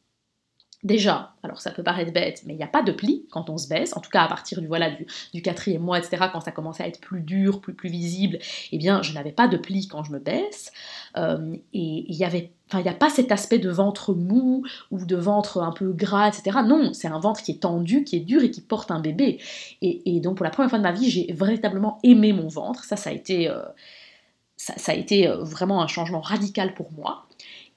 Déjà, alors ça peut paraître bête, mais il n'y a pas de pli quand on se baisse, en tout cas à partir du, voilà, du, quatrième mois, etc., quand ça commençait à être plus dur, plus, visible, eh bien je n'avais pas de pli quand je me baisse, euh, et il y avait Enfin, il n'y a pas cet aspect de ventre mou ou de ventre un peu gras, etc. Non, c'est un ventre qui est tendu, qui est dur et qui porte un bébé. Et, donc pour la première fois de ma vie, j'ai véritablement aimé mon ventre. Ça, ça a été, euh, ça, a été euh, vraiment un changement radical pour moi.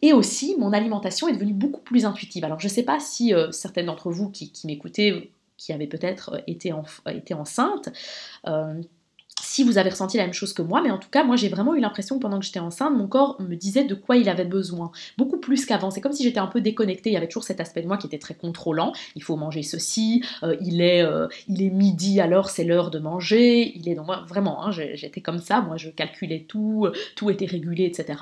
Et aussi, mon alimentation est devenue beaucoup plus intuitive. Alors, je ne sais pas si euh, certaines d'entre vous qui, m'écoutez, qui avaient peut-être été enceintes, si vous avez ressenti la même chose que moi, mais en tout cas, moi j'ai vraiment eu l'impression que pendant que j'étais enceinte, mon corps me disait de quoi il avait besoin, beaucoup plus qu'avant. C'est comme si j'étais un peu déconnectée. Il y avait toujours cet aspect de moi qui était très contrôlant. Il faut manger ceci, euh, il, est, euh, il est midi alors c'est l'heure de manger. Il est donc moi vraiment, hein, j'étais comme ça. Moi je calculais tout, tout était régulé, etc.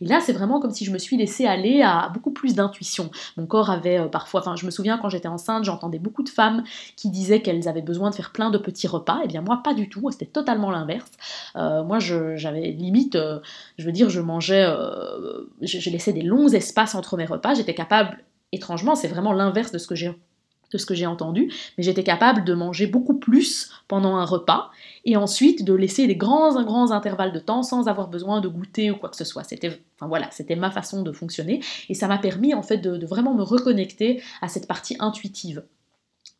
Et là c'est vraiment comme si je me suis laissée aller à beaucoup plus d'intuition. Mon corps avait euh, parfois, enfin je me souviens quand j'étais enceinte, j'entendais beaucoup de femmes qui disaient qu'elles avaient besoin de faire plein de petits repas. Et eh bien moi pas du tout. C'était totalement l'inverse. Euh, moi, j'avais limite, euh, je veux dire, je mangeais, euh, je, laissais des longs espaces entre mes repas. J'étais capable, étrangement, c'est vraiment l'inverse de ce que j'ai de ce que j'ai entendu, mais j'étais capable de manger beaucoup plus pendant un repas et ensuite de laisser des grands, grands intervalles de temps sans avoir besoin de goûter ou quoi que ce soit. C'était, enfin voilà, c'était ma façon de fonctionner et ça m'a permis en fait de, vraiment me reconnecter à cette partie intuitive.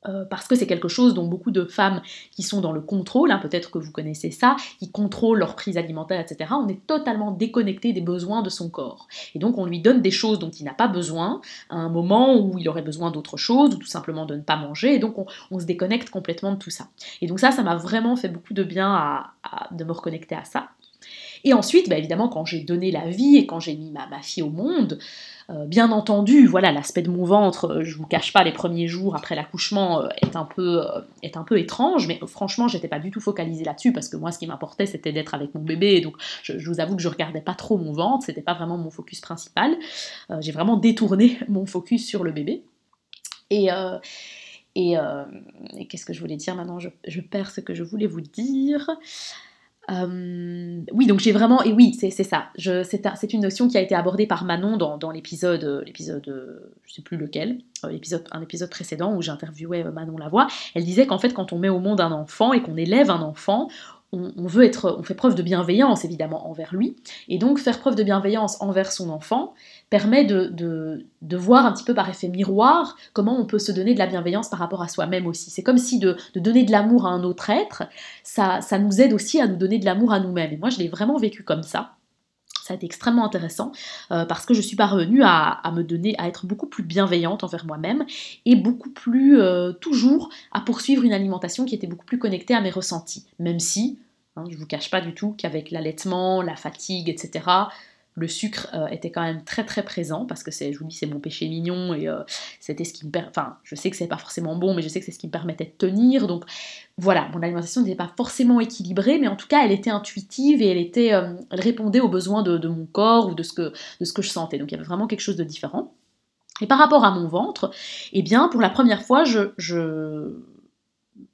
Euh, parce que c'est quelque chose dont beaucoup de femmes qui sont dans le contrôle, hein, peut-être que vous connaissez ça, qui contrôlent leur prise alimentaire, etc., on est totalement déconnecté des besoins de son corps. Et donc on lui donne des choses dont il n'a pas besoin à un moment où il aurait besoin d'autre chose, ou tout simplement de ne pas manger, et donc on, se déconnecte complètement de tout ça. Et donc ça, ça m'a vraiment fait beaucoup de bien de me reconnecter à ça. Et ensuite, bah, évidemment, quand j'ai donné la vie et quand j'ai mis ma, fille au monde, euh, bien entendu, voilà, l'aspect de mon ventre, euh, je vous cache pas, les premiers jours après l'accouchement euh, est, un peu, étrange, mais franchement, j'étais pas du tout focalisée là-dessus parce que moi, ce qui m'importait, c'était d'être avec mon bébé, donc je, vous avoue que je regardais pas trop mon ventre, c'était pas vraiment mon focus principal. j'ai vraiment détourné *laughs* mon focus sur le bébé. Et, et, qu'est-ce que je voulais dire maintenant? Je, perds ce que je voulais vous dire. Euh, oui, donc j'ai vraiment, et oui, c'est ça. C'est une notion qui a été abordée par Manon dans, l'épisode, euh, l'épisode, euh, je sais plus lequel, épisode, un épisode précédent où j'interviewais Manon Lavoie. Elle disait qu'en fait, quand on met au monde un enfant et qu'on élève un enfant, on, veut être, on fait preuve de bienveillance évidemment envers lui, et donc faire preuve de bienveillance envers son enfant permet de, voir un petit peu par effet miroir comment on peut se donner de la bienveillance par rapport à soi-même aussi. C'est comme si de, donner de l'amour à un autre être, ça, ça nous aide aussi à nous donner de l'amour à nous-mêmes. Et moi, je l'ai vraiment vécu comme ça. Ça a été extrêmement intéressant euh, parce que je suis parvenue à, me donner, à être beaucoup plus bienveillante envers moi-même et beaucoup plus euh, toujours à poursuivre une alimentation qui était beaucoup plus connectée à mes ressentis. Même si, hein, je ne vous cache pas du tout qu'avec l'allaitement, la fatigue, etc., le sucre euh, était quand même très très présent parce que c'est, je vous dis, c'est mon péché mignon et euh, c'était ce qui me, enfin, je sais que c'est pas forcément bon, mais je sais que c'est ce qui me permettait de tenir. Donc voilà, mon alimentation n'était pas forcément équilibrée, mais en tout cas, elle était intuitive et elle était, euh, répondait aux besoins de, mon corps ou de ce que, de ce que je sentais. Donc il y avait vraiment quelque chose de différent. Et par rapport à mon ventre, eh bien, pour la première fois, je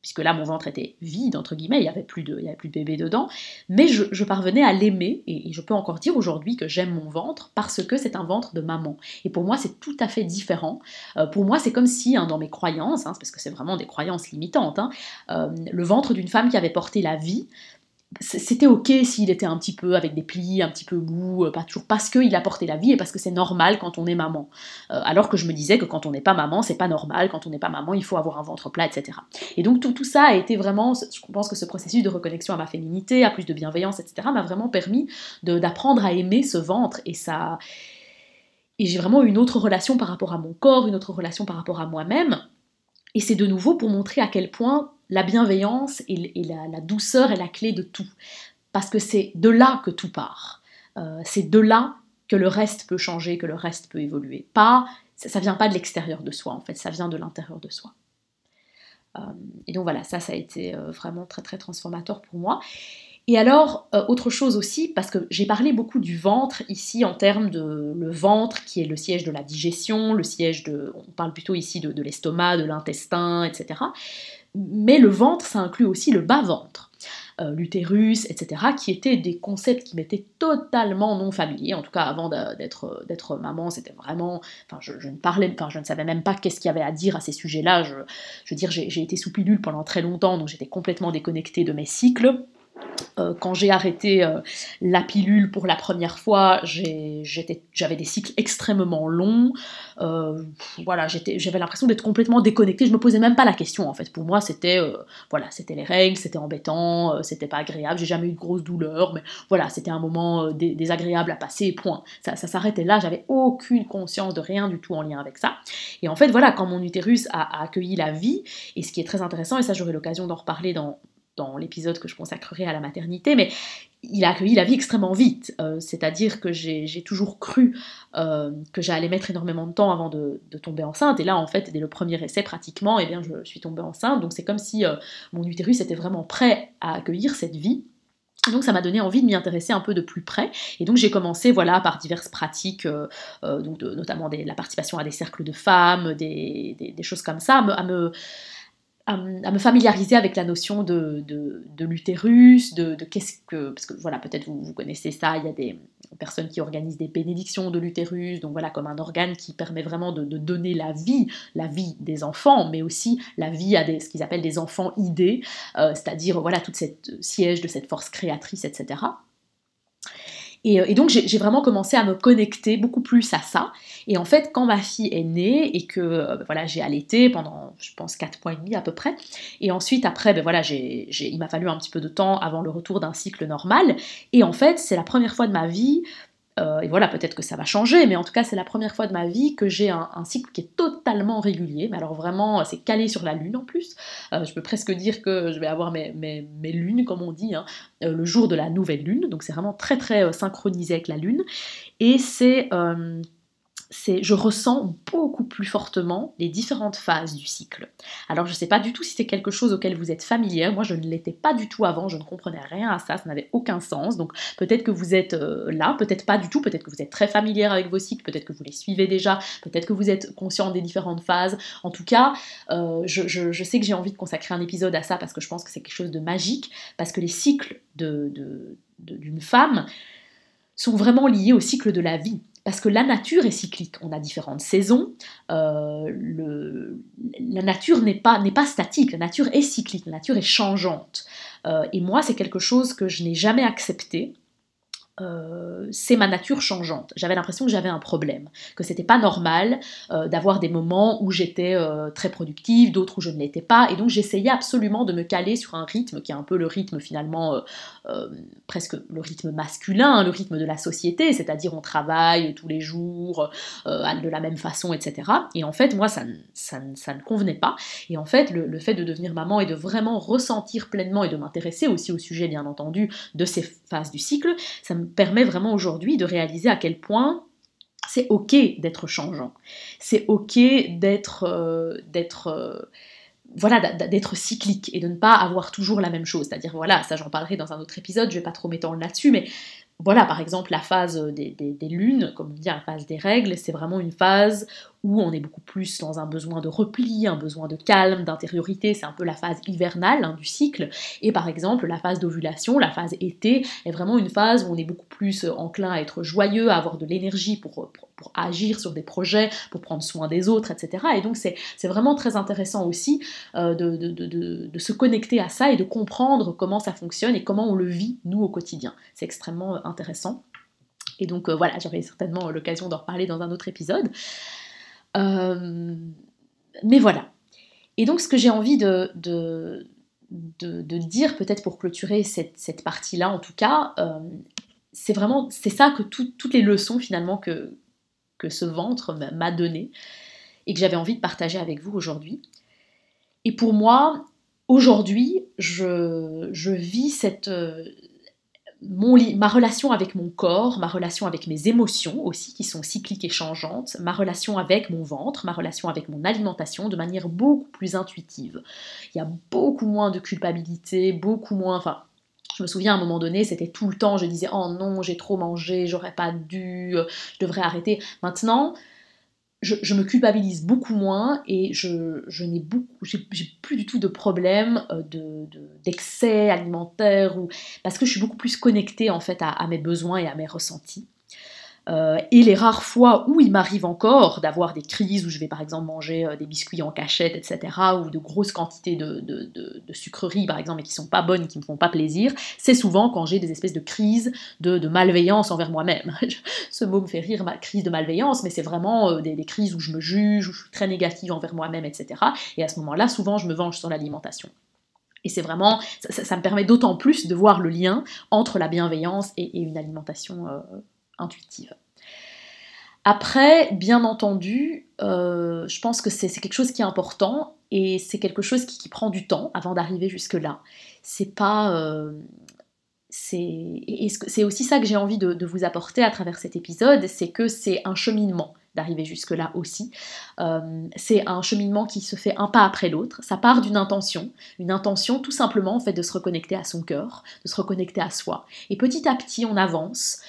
puisque là mon ventre était vide, entre guillemets, il n'y avait, plus de, il avait plus de bébé dedans, mais je, parvenais à l'aimer, et, je peux encore dire aujourd'hui que j'aime mon ventre parce que c'est un ventre de maman. Et pour moi, c'est tout à fait différent. Euh, pour moi, c'est comme si, hein, dans mes croyances, hein, parce que c'est vraiment des croyances limitantes, hein, euh, le ventre d'une femme qui avait porté la vie, c'était ok s'il était un petit peu avec des plis, un petit peu mou, euh, pas toujours parce qu'il apportait la vie et parce que c'est normal quand on est maman. Euh, alors que je me disais que quand on n'est pas maman, c'est pas normal, quand on n'est pas maman, il faut avoir un ventre plat, etc. Et donc tout, tout ça a été vraiment, je pense que ce processus de reconnexion à ma féminité, à plus de bienveillance, etc., m'a vraiment permis d'apprendre à aimer ce ventre et ça. Et j'ai vraiment une autre relation par rapport à mon corps, une autre relation par rapport à moi-même. Et c'est de nouveau pour montrer à quel point la bienveillance et, la, douceur est la clé de tout. Parce que c'est de là que tout part. Euh, c'est de là que le reste peut changer, que le reste peut évoluer. Pas, ça, ne vient pas de l'extérieur de soi, en fait, ça vient de l'intérieur de soi. Euh, et donc voilà, ça, a été euh, vraiment très très transformateur pour moi. Et alors, autre chose aussi, parce que j'ai parlé beaucoup du ventre ici en termes de le ventre qui est le siège de la digestion, le siège de, on parle plutôt ici de l'estomac, de l'intestin, etc. Mais le ventre, ça inclut aussi le bas-ventre, euh, l'utérus, etc., qui étaient des concepts qui m'étaient totalement non familiers. En tout cas, avant d'être maman, c'était vraiment... Enfin, je, ne parlais... Enfin, je ne savais même pas qu'est-ce qu'il y avait à dire à ces sujets-là. Je, je veux dire, j'ai été sous pilule pendant très longtemps, donc j'étais complètement déconnectée de mes cycles. Euh, quand j'ai arrêté euh, la pilule pour la première fois, j'avais des cycles extrêmement longs. Euh, voilà, j'avais l'impression d'être complètement déconnectée. Je me posais même pas la question en fait. Pour moi, c'était voilà, c'était les règles, c'était embêtant, c'était pas agréable. J'ai jamais eu de grosses douleurs, mais voilà, c'était un moment désagréable à passer. Point. Ça, s'arrêtait là. J'avais aucune conscience de rien du tout en lien avec ça. Et en fait, voilà, quand mon utérus a, a accueilli la vie, et ce qui est très intéressant, et ça j'aurai l'occasion d'en reparler dans dans l'épisode que je consacrerai à la maternité, mais il a accueilli la vie extrêmement vite. Euh, c'est-à-dire que j'ai toujours cru euh, que j'allais mettre énormément de temps avant de, tomber enceinte. Et là, en fait, dès le premier essai, pratiquement, eh bien, je, suis tombée enceinte. Donc c'est comme si euh, mon utérus était vraiment prêt à accueillir cette vie. donc ça m'a donné envie de m'y intéresser un peu de plus près. Et donc j'ai commencé voilà, par diverses pratiques, donc notamment la participation à des cercles de femmes, des, choses comme ça, à me à, me familiariser avec la notion de, de, l'utérus, de, qu'est-ce que... Parce que voilà, peut-être vous, vous, connaissez ça, il y a des personnes qui organisent des bénédictions de l'utérus, donc voilà, comme un organe qui permet vraiment de, donner la vie, la vie des enfants, mais aussi la vie à des, ce qu'ils appellent des enfants idées, euh, c'est-à-dire voilà, toute cette siège de cette force créatrice, etc. Euh, et, donc j'ai vraiment commencé à me connecter beaucoup plus à ça. Et en fait, quand ma fille est née et que euh, ben voilà, j'ai allaité pendant, je pense, 4 mois et demi à peu près, et ensuite après, ben voilà, il m'a fallu un petit peu de temps avant le retour d'un cycle normal. Et en fait, c'est la première fois de ma vie euh, et voilà, peut-être que ça va changer, mais en tout cas, c'est la première fois de ma vie que j'ai un, cycle qui est totalement régulier. Mais alors vraiment, c'est calé sur la lune en plus. Euh, je peux presque dire que je vais avoir mes, mes, lunes, comme on dit, hein, euh, le jour de la nouvelle lune. Donc c'est vraiment très très synchronisé avec la lune. Et c'est je ressens beaucoup plus fortement les différentes phases du cycle. Alors je ne sais pas du tout si c'est quelque chose auquel vous êtes familière, moi je ne l'étais pas du tout avant, je ne comprenais rien à ça, ça n'avait aucun sens, donc peut-être que vous êtes euh, là, peut-être pas du tout, peut-être que vous êtes très familière avec vos cycles, peut-être que vous les suivez déjà, peut-être que vous êtes conscient des différentes phases, en tout cas euh, je, sais que j'ai envie de consacrer un épisode à ça parce que je pense que c'est quelque chose de magique, parce que les cycles d'une femme sont vraiment liés au cycle de la vie. Parce que la nature est cyclique, on a différentes saisons, euh, la nature n'est pas, pas statique, la nature est cyclique, la nature est changeante. Euh, et moi, c'est quelque chose que je n'ai jamais accepté, euh, c'est ma nature changeante. J'avais l'impression que j'avais un problème, que c'était pas normal euh, d'avoir des moments où j'étais euh, très productive, d'autres où je ne l'étais pas, et donc j'essayais absolument de me caler sur un rythme qui est un peu le rythme finalement presque le rythme masculin, le rythme de la société, c'est-à-dire on travaille tous les jours de la même façon, etc. Et en fait, moi, ça, ça, ne convenait pas. Et en fait, le, le fait de devenir maman et de vraiment ressentir pleinement et de m'intéresser aussi au sujet, bien entendu, de ces phases du cycle, ça me permet vraiment aujourd'hui de réaliser à quel point c'est ok d'être changeant. C'est ok d'être euh, d'être euh, voilà d'être cyclique et de ne pas avoir toujours la même chose. C'est-à-dire voilà, ça j'en parlerai dans un autre épisode, je vais pas trop m'étendre là-dessus, mais voilà, par exemple, la phase des, lunes, comme on dit, la phase des règles, c'est vraiment une phase où on est beaucoup plus dans un besoin de repli, un besoin de calme, d'intériorité, c'est un peu la phase hivernale hein, du cycle, et par exemple la phase d'ovulation, la phase été, est vraiment une phase où on est beaucoup plus enclin à être joyeux, à avoir de l'énergie pour, pour, agir sur des projets, pour prendre soin des autres, etc. Et donc c'est vraiment très intéressant aussi euh, de, de, de, se connecter à ça et de comprendre comment ça fonctionne et comment on le vit, nous, au quotidien. C'est extrêmement euh, intéressant. Et donc euh, voilà, j'aurai certainement l'occasion d'en reparler dans un autre épisode. Euh, mais voilà. Et donc ce que j'ai envie de, de, de, dire, peut-être pour clôturer cette, cette partie-là en tout cas, euh, c'est vraiment, c'est ça que toutes les leçons finalement que, que ce ventre m'a donné et que j'avais envie de partager avec vous aujourd'hui. Et pour moi, aujourd'hui, je, je vis cette, ma relation avec mon corps, ma relation avec mes émotions aussi, qui sont cycliques et changeantes, ma relation avec mon ventre, ma relation avec mon alimentation de manière beaucoup plus intuitive. Il y a beaucoup moins de culpabilité, beaucoup moins... Enfin, je me souviens à un moment donné, c'était tout le temps, je disais oh non, j'ai trop mangé, j'aurais pas dû, je devrais arrêter. Maintenant, je, me culpabilise beaucoup moins et je, n'ai plus du tout de problème euh, de, d'excès alimentaire ou parce que je suis beaucoup plus connectée en fait à mes besoins et à mes ressentis. Euh, et les rares fois où il m'arrive encore d'avoir des crises où je vais par exemple manger euh, des biscuits en cachette, etc., ou de grosses quantités de, sucreries par exemple et qui sont pas bonnes, qui me font pas plaisir, c'est souvent quand j'ai des espèces de crises de, malveillance envers moi-même. *laughs* Ce mot me fait rire, ma crise de malveillance, mais c'est vraiment euh, des, crises où je me juge, où je suis très négative envers moi-même, etc. Et à ce moment-là, souvent, je me venge sur l'alimentation. Et c'est vraiment, ça, me permet d'autant plus de voir le lien entre la bienveillance et, une alimentation intuitive. Après, bien entendu, euh, je pense que c'est quelque chose qui est important et c'est quelque chose qui, prend du temps avant d'arriver jusque-là. C'est pas. Euh, c'est aussi ça que j'ai envie de, vous apporter à travers cet épisode, c'est que c'est un cheminement d'arriver jusque-là aussi. Euh, c'est un cheminement qui se fait un pas après l'autre. Ça part d'une intention, une intention tout simplement en fait de se reconnecter à son cœur, de se reconnecter à soi. Et petit à petit, on avance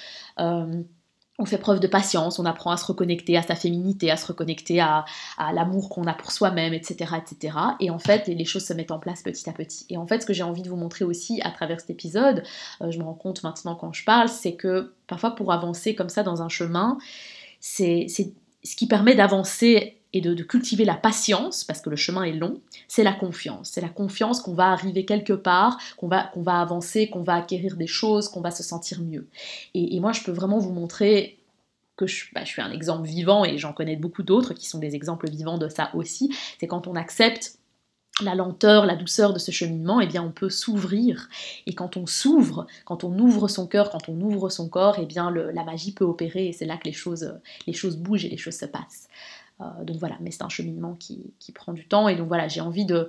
on fait preuve de patience, on apprend à se reconnecter à sa féminité, à se reconnecter à, l'amour qu'on a pour soi-même, etc., etc. Et en fait, les choses se mettent en place petit à petit. Et en fait, ce que j'ai envie de vous montrer aussi à travers cet épisode, euh, je me rends compte maintenant quand je parle, c'est que parfois pour avancer comme ça dans un chemin, c'est ce qui permet d'avancer et de, cultiver la patience, parce que le chemin est long, c'est la confiance. C'est la confiance qu'on va arriver quelque part, qu'on va, qu'on va avancer, qu'on va acquérir des choses, qu'on va se sentir mieux. Et, moi, je peux vraiment vous montrer que je, bah, je suis un exemple vivant, et j'en connais beaucoup d'autres qui sont des exemples vivants de ça aussi, c'est quand on accepte la lenteur, la douceur de ce cheminement, eh bien on peut s'ouvrir. Et quand on s'ouvre, quand on ouvre son cœur, quand on ouvre son corps, eh bien la magie peut opérer et c'est là que les choses, les choses bougent et les choses se passent. Euh, donc voilà, mais c'est un cheminement qui, prend du temps. Et donc voilà, j'ai envie de,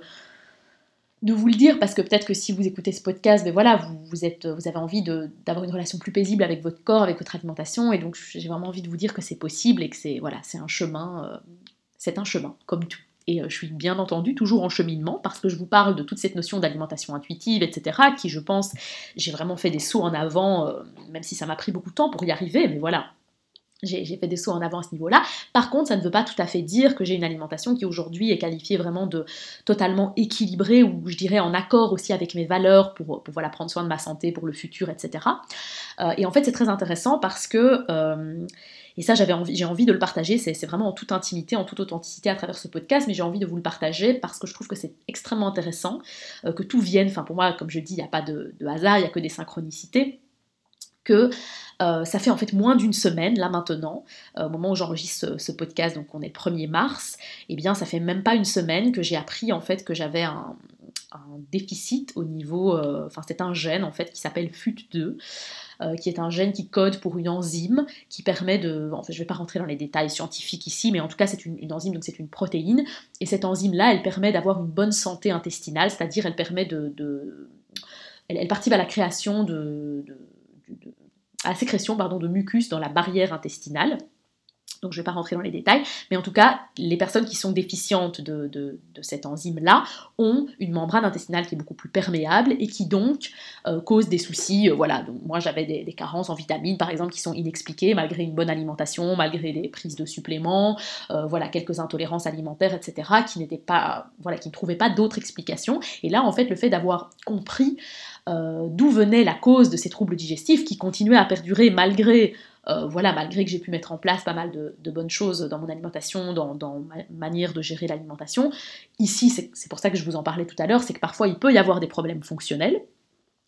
de vous le dire parce que peut-être que si vous écoutez ce podcast, ben voilà, vous, vous, êtes, vous avez envie d'avoir une relation plus paisible avec votre corps, avec votre alimentation. Et donc j'ai vraiment envie de vous dire que c'est possible et que c'est voilà, c'est un chemin. Euh, c'est un chemin, comme tout. Et euh, je suis bien entendu toujours en cheminement parce que je vous parle de toute cette notion d'alimentation intuitive, etc., qui je pense, j'ai vraiment fait des sauts en avant, même si ça m'a pris beaucoup de temps pour y arriver, mais voilà, j'ai fait des sauts en avant à ce niveau-là. Par contre, ça ne veut pas tout à fait dire que j'ai une alimentation qui aujourd'hui est qualifiée vraiment de totalement équilibrée ou je dirais en accord aussi avec mes valeurs pour, voilà, prendre soin de ma santé pour le futur, etc. Euh, et en fait, c'est très intéressant parce que, euh, et ça j'ai envie, de le partager, c'est vraiment en toute intimité, en toute authenticité à travers ce podcast, mais j'ai envie de vous le partager parce que je trouve que c'est extrêmement intéressant, euh, que tout vienne, enfin pour moi, comme je dis, il n'y a pas de hasard, il n'y a que des synchronicités que euh, ça fait en fait moins d'une semaine, là maintenant, euh, au moment où j'enregistre ce, podcast, donc on est le 1er mars, et eh bien ça fait même pas une semaine que j'ai appris en fait que j'avais un, déficit au niveau, euh, enfin c'est un gène en fait qui s'appelle FUT2, qui est un gène qui code pour une enzyme qui permet de, en fait je vais pas rentrer dans les détails scientifiques ici, mais en tout cas c'est une, enzyme, donc c'est une protéine, et cette enzyme-là, elle permet d'avoir une bonne santé intestinale, c'est-à-dire elle permet de, elle, participe à la création de à sécrétion de mucus dans la barrière intestinale. Donc je ne vais pas rentrer dans les détails, mais en tout cas, les personnes qui sont déficientes de, cette enzyme-là ont une membrane intestinale qui est beaucoup plus perméable et qui donc euh, cause des soucis. Euh, voilà, moi j'avais des, carences en vitamines par exemple qui sont inexpliquées malgré une bonne alimentation, malgré des prises de suppléments, euh, voilà quelques intolérances alimentaires, etc. qui n'étaient pas, voilà, qui ne trouvaient pas d'autres explications. Et là en fait le fait d'avoir compris d'où venait la cause de ces troubles digestifs qui continuaient à perdurer malgré euh, voilà, malgré que j'ai pu mettre en place pas mal de, bonnes choses dans mon alimentation, dans, ma manière de gérer l'alimentation, ici, c'est pour ça que je vous en parlais tout à l'heure, c'est que parfois il peut y avoir des problèmes fonctionnels.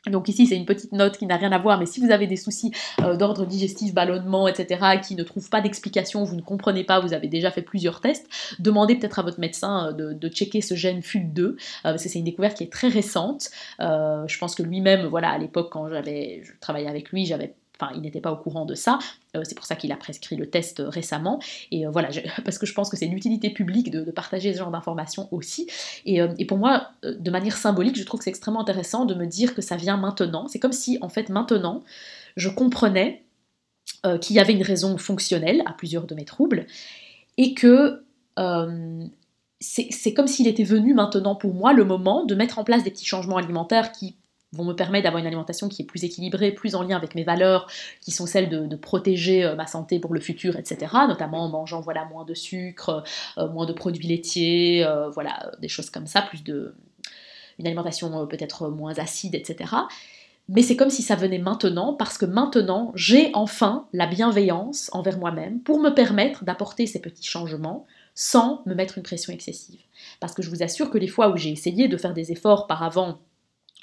Donc ici, c'est une petite note qui n'a rien à voir, mais si vous avez des soucis euh, d'ordre digestif, ballonnement, etc., qui ne trouvent pas d'explication, vous ne comprenez pas, vous avez déjà fait plusieurs tests, demandez peut-être à votre médecin euh, de, checker ce gène FUT2, parce que c'est une découverte qui est très récente. je pense que lui-même, voilà, à l'époque, quand j'avais, je travaillais avec lui, j'avais Enfin, il n'était pas au courant de ça. Euh, c'est pour ça qu'il a prescrit le test récemment. Et euh, voilà, *laughs* parce que je pense que c'est l'utilité publique de, partager ce genre d'informations aussi. Et, euh, et, pour moi, de manière symbolique, je trouve que c'est extrêmement intéressant de me dire que ça vient maintenant. C'est comme si, en fait, maintenant, je comprenais qu'il y avait une raison fonctionnelle à plusieurs de mes troubles et que c'est comme s'il était venu maintenant pour moi le moment de mettre en place des petits changements alimentaires qui vont me permettre d'avoir une alimentation qui est plus équilibrée, plus en lien avec mes valeurs, qui sont celles de, protéger euh, ma santé pour le futur, etc. Notamment en mangeant voilà, moins de sucre, euh, moins de produits laitiers, euh, voilà, des choses comme ça, plus de une alimentation peut-être moins acide, etc. Mais c'est comme si ça venait maintenant, parce que maintenant, j'ai enfin la bienveillance envers moi-même pour me permettre d'apporter ces petits changements sans me mettre une pression excessive. Parce que je vous assure que les fois où j'ai essayé de faire des efforts par avant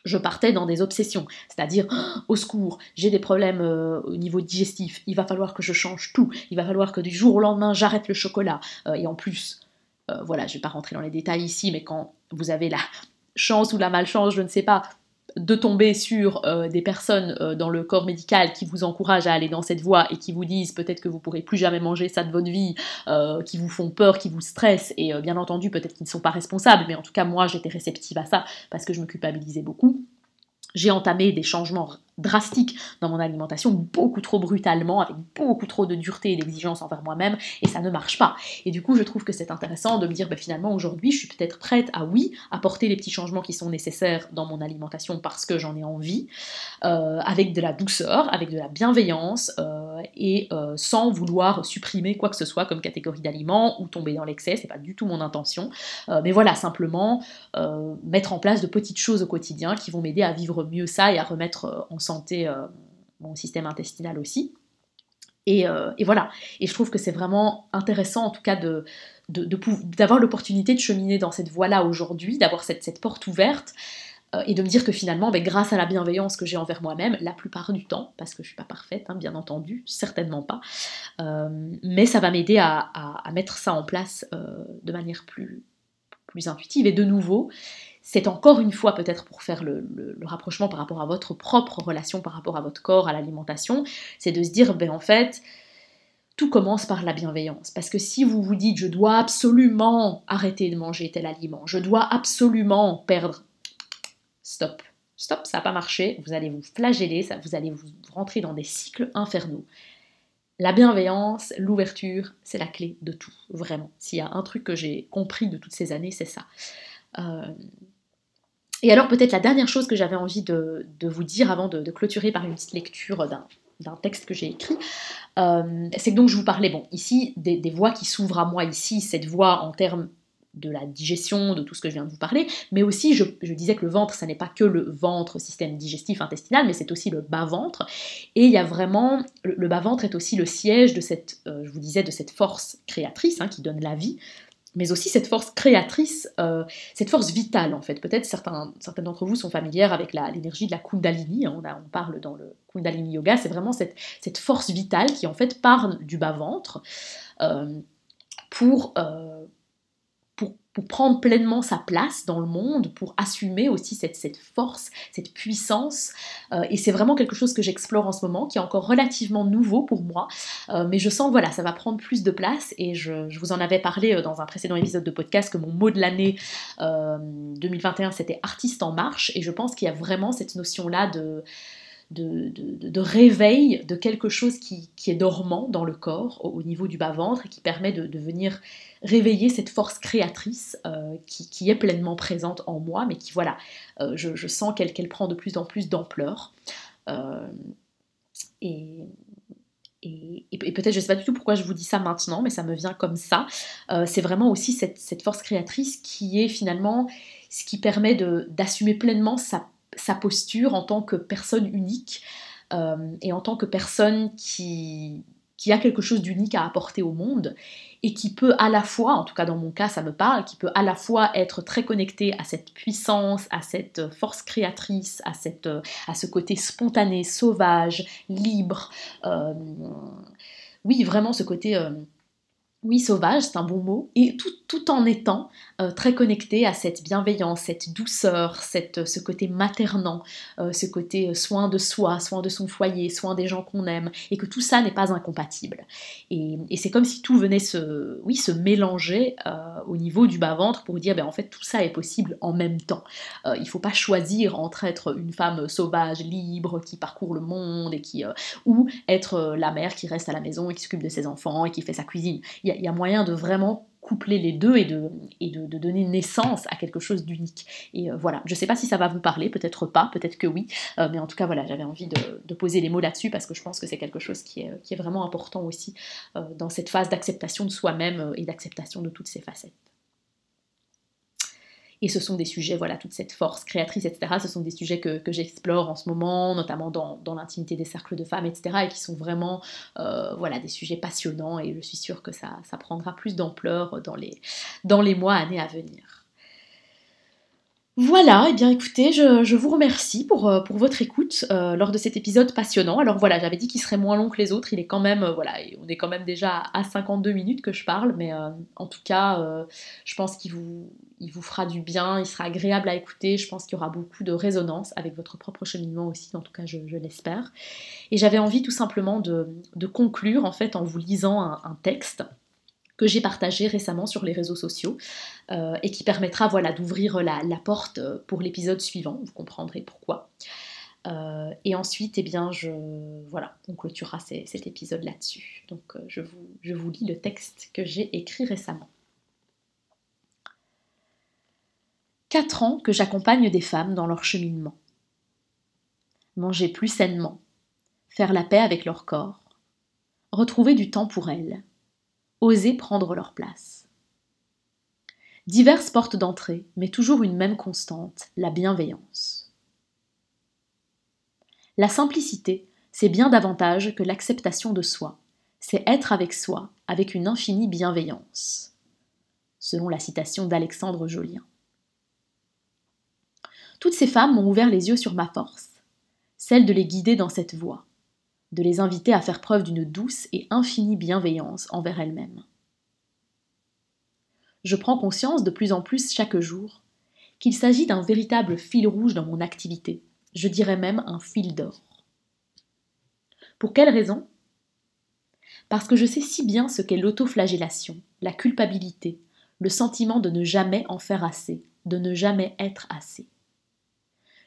je partais dans des obsessions, c'est-à-dire oh, au secours, j'ai des problèmes euh, au niveau digestif, il va falloir que je change tout, il va falloir que du jour au lendemain j'arrête le chocolat. Euh, et en plus, euh, voilà, je ne vais pas rentrer dans les détails ici, mais quand vous avez la chance ou la malchance, je ne sais pas, de tomber sur euh, des personnes euh, dans le corps médical qui vous encouragent à aller dans cette voie et qui vous disent peut-être que vous pourrez plus jamais manger ça de votre vie, euh, qui vous font peur, qui vous stressent, et bien entendu peut-être qu'ils ne sont pas responsables, mais en tout cas moi j'étais réceptive à ça parce que je me culpabilisais beaucoup. J'ai entamé des changements drastique dans mon alimentation, beaucoup trop brutalement, avec beaucoup trop de dureté et d'exigence envers moi-même, et ça ne marche pas. Et du coup, je trouve que c'est intéressant de me dire, bah, finalement, aujourd'hui, je suis peut-être prête à, oui, apporter les petits changements qui sont nécessaires dans mon alimentation parce que j'en ai envie, euh, avec de la douceur, avec de la bienveillance, euh, et euh, sans vouloir supprimer quoi que ce soit comme catégorie d'aliments ou tomber dans l'excès, c'est pas du tout mon intention. mais voilà, simplement mettre en place de petites choses au quotidien qui vont m'aider à vivre mieux ça et à remettre en santé, euh, mon système intestinal aussi. Euh, et, voilà. Et je trouve que c'est vraiment intéressant, en tout cas, de, d'avoir l'opportunité de cheminer dans cette voie-là aujourd'hui, d'avoir cette, porte ouverte, euh, et de me dire que finalement, ben, grâce à la bienveillance que j'ai envers moi-même, la plupart du temps, parce que je suis pas parfaite, hein, bien entendu, certainement pas, mais ça va m'aider à, mettre ça en place de manière plus, plus intuitive. Et de nouveau, c'est encore une fois peut-être pour faire le, rapprochement par rapport à votre propre relation par rapport à votre corps, à l'alimentation, c'est de se dire, ben en fait, tout commence par la bienveillance. Parce que si vous vous dites, je dois absolument arrêter de manger tel aliment, je dois absolument perdre, stop, stop, ça n'a pas marché, vous allez vous flageller, ça, vous allez vous rentrer dans des cycles infernaux. La bienveillance, l'ouverture, c'est la clé de tout, vraiment. S'il y a un truc que j'ai compris de toutes ces années, c'est ça. Euh, et alors peut-être la dernière chose que j'avais envie de, vous dire avant de, clôturer par une petite lecture d'un texte que j'ai écrit, euh, c'est que donc je vous parlais, bon, ici, des, voies qui s'ouvrent à moi ici, cette voie en termes de la digestion, de tout ce que je viens de vous parler, mais aussi je, disais que le ventre, ça n'est pas que le ventre, système digestif intestinal, mais c'est aussi le bas-ventre. Et il y a vraiment, le, bas-ventre est aussi le siège de cette, euh, je vous disais, de cette force créatrice hein, qui donne la vie, mais aussi cette force créatrice, euh, cette force vitale en fait. Peut-être certains, certaines d'entre vous sont familières avec l'énergie de la Kundalini, hein. on, on, parle dans le Kundalini Yoga, c'est vraiment cette, cette, force vitale qui en fait part du bas-ventre euh, pour, euh, pour prendre pleinement sa place dans le monde, pour assumer aussi cette, cette force, cette puissance. Euh, et c'est vraiment quelque chose que j'explore en ce moment, qui est encore relativement nouveau pour moi. Euh, mais je sens voilà, ça va prendre plus de place. Et je, je vous en avais parlé euh, dans un précédent épisode de podcast que mon mot de l'année 2021, c'était artiste en marche. Et je pense qu'il y a vraiment cette notion-là de de, réveil de quelque chose qui, est dormant dans le corps, au, niveau du bas-ventre, et qui permet de, venir réveiller cette force créatrice euh, qui, est pleinement présente en moi, mais qui, voilà, euh, je, sens qu'elle prend de plus en plus d'ampleur. Euh, et, et, peut-être, je ne sais pas du tout pourquoi je vous dis ça maintenant, mais ça me vient comme ça. c'est vraiment aussi cette, cette, force créatrice qui est finalement ce qui permet d'assumer pleinement sa sa posture en tant que personne unique euh, et en tant que personne qui, qui a quelque chose d'unique à apporter au monde et qui peut à la fois, en tout cas dans mon cas ça me parle, qui peut à la fois être très connecté à cette puissance, à cette force créatrice, à, cette, à ce côté spontané, sauvage, libre. Euh, oui, vraiment ce côté... Euh, oui, sauvage, c'est un bon mot, et tout, en étant euh, très connecté à cette bienveillance, cette douceur, ce côté maternant, euh, ce côté euh, soin de soi, soin de son foyer, soin des gens qu'on aime, et que tout ça n'est pas incompatible. Et, c'est comme si tout venait se, oui, se mélanger au niveau du bas-ventre pour dire, ben, en fait, tout ça est possible en même temps. il ne faut pas choisir entre être une femme sauvage, libre, qui parcourt le monde, et qui, ou être la mère qui reste à la maison et qui s'occupe de ses enfants et qui fait sa cuisine. Y a moyen de vraiment coupler les deux et de, et de, donner naissance à quelque chose d'unique. Et euh, voilà, je ne sais pas si ça va vous parler, peut-être pas, peut-être que oui, euh, mais en tout cas voilà, j'avais envie de, poser les mots là-dessus parce que je pense que c'est quelque chose qui est, qui est, vraiment important aussi euh, dans cette phase d'acceptation de soi-même et d'acceptation de toutes ses facettes. Et ce sont des sujets, voilà, toute cette force créatrice, etc., ce sont des sujets que, j'explore en ce moment, notamment dans, l'intimité des cercles de femmes, etc., et qui sont vraiment, euh, voilà, des sujets passionnants, et je suis sûre que ça, ça prendra plus d'ampleur dans les, dans les mois, années à venir. Voilà, et eh bien écoutez, je, vous remercie pour, euh, votre écoute euh, lors de cet épisode passionnant. Alors voilà, j'avais dit qu'il serait moins long que les autres, il est quand même, euh, voilà, on est quand même déjà à 52 minutes que je parle, mais en tout cas, je pense qu'il vous, il vous fera du bien, il sera agréable à écouter, je pense qu'il y aura beaucoup de résonance avec votre propre cheminement aussi, en tout cas je, l'espère. Et j'avais envie tout simplement de, conclure en fait en vous lisant un texte que j'ai partagé récemment sur les réseaux sociaux euh, et qui permettra voilà, d'ouvrir la, porte euh, pour l'épisode suivant, vous comprendrez pourquoi. Euh, et ensuite, eh bien, je, voilà, on clôturera cet épisode là-dessus. Donc je, vous, je vous lis le texte que j'ai écrit récemment. Quatre ans que j'accompagne des femmes dans leur cheminement. Manger plus sainement, faire la paix avec leur corps, retrouver du temps pour elles, oser prendre leur place. Diverses portes d'entrée, mais toujours une même constante, la bienveillance. La simplicité, c'est bien davantage que l'acceptation de soi, c'est être avec soi, avec une infinie bienveillance, selon la citation d'Alexandre Jolien. Toutes ces femmes m'ont ouvert les yeux sur ma force, celle de les guider dans cette voie, de les inviter à faire preuve d'une douce et infinie bienveillance envers elles-mêmes. Je prends conscience de plus en plus chaque jour qu'il s'agit d'un véritable fil rouge dans mon activité, je dirais même un fil d'or. Pour quelle raison? Parce que je sais si bien ce qu'est l'autoflagellation, la culpabilité, le sentiment de ne jamais en faire assez, de ne jamais être assez.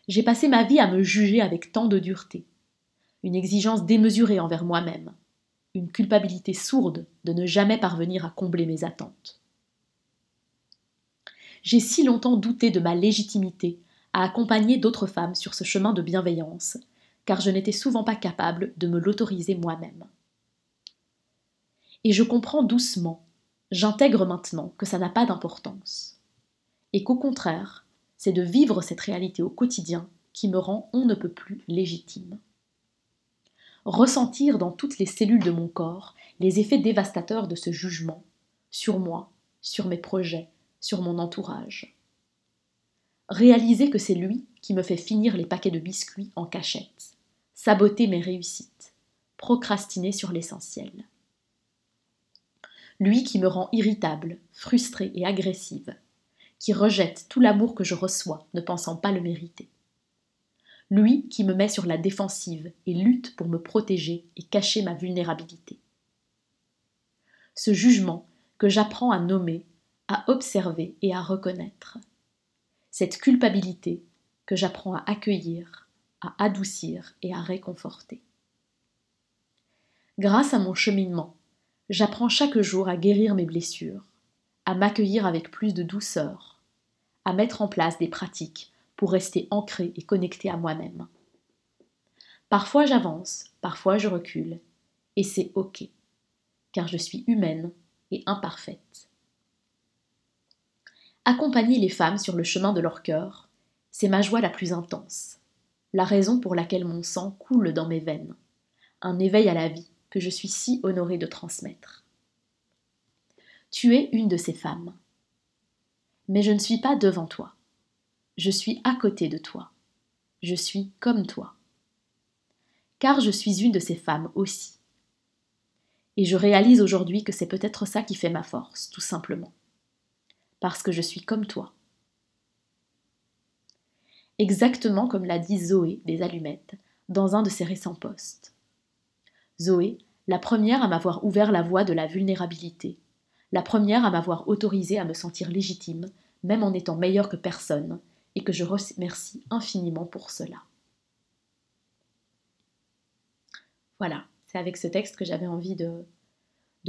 J'ai passé ma vie à me juger avec tant de dureté, une exigence démesurée envers moi-même, une culpabilité sourde de ne jamais parvenir à combler mes attentes. J'ai si longtemps douté de ma légitimité à accompagner d'autres femmes sur ce chemin de bienveillance, car je n'étais souvent pas capable de me l'autoriser moi-même. Et je comprends doucement, j'intègre maintenant que ça n'a pas d'importance, et qu'au contraire, c'est de vivre cette réalité au quotidien qui me rend on ne peut plus légitime ressentir dans toutes les cellules de mon corps les effets dévastateurs de ce jugement sur moi, sur mes projets, sur mon entourage. Réaliser que c'est lui qui me fait finir les paquets de biscuits en cachette, saboter mes réussites, procrastiner sur l'essentiel. Lui qui me rend irritable, frustrée et agressive, qui rejette tout l'amour que je reçois, ne pensant pas le mériter lui qui me met sur la défensive et lutte pour me protéger et cacher ma vulnérabilité. Ce jugement que j'apprends à nommer, à observer et à reconnaître. Cette culpabilité que j'apprends à accueillir, à adoucir et à réconforter. Grâce à mon cheminement, j'apprends chaque jour à guérir mes blessures, à m'accueillir avec plus de douceur, à mettre en place des pratiques pour rester ancré et connecté à moi-même. Parfois j'avance, parfois je recule, et c'est ok, car je suis humaine et imparfaite. Accompagner les femmes sur le chemin de leur cœur, c'est ma joie la plus intense, la raison pour laquelle mon sang coule dans mes veines, un éveil à la vie que je suis si honorée de transmettre. Tu es une de ces femmes. Mais je ne suis pas devant toi. Je suis à côté de toi. Je suis comme toi car je suis une de ces femmes aussi. Et je réalise aujourd'hui que c'est peut-être ça qui fait ma force, tout simplement. Parce que je suis comme toi. Exactement comme l'a dit Zoé des Allumettes dans un de ses récents posts. Zoé, la première à m'avoir ouvert la voie de la vulnérabilité, la première à m'avoir autorisé à me sentir légitime, même en étant meilleure que personne, et que je remercie infiniment pour cela. Voilà, c'est avec ce texte que j'avais envie de,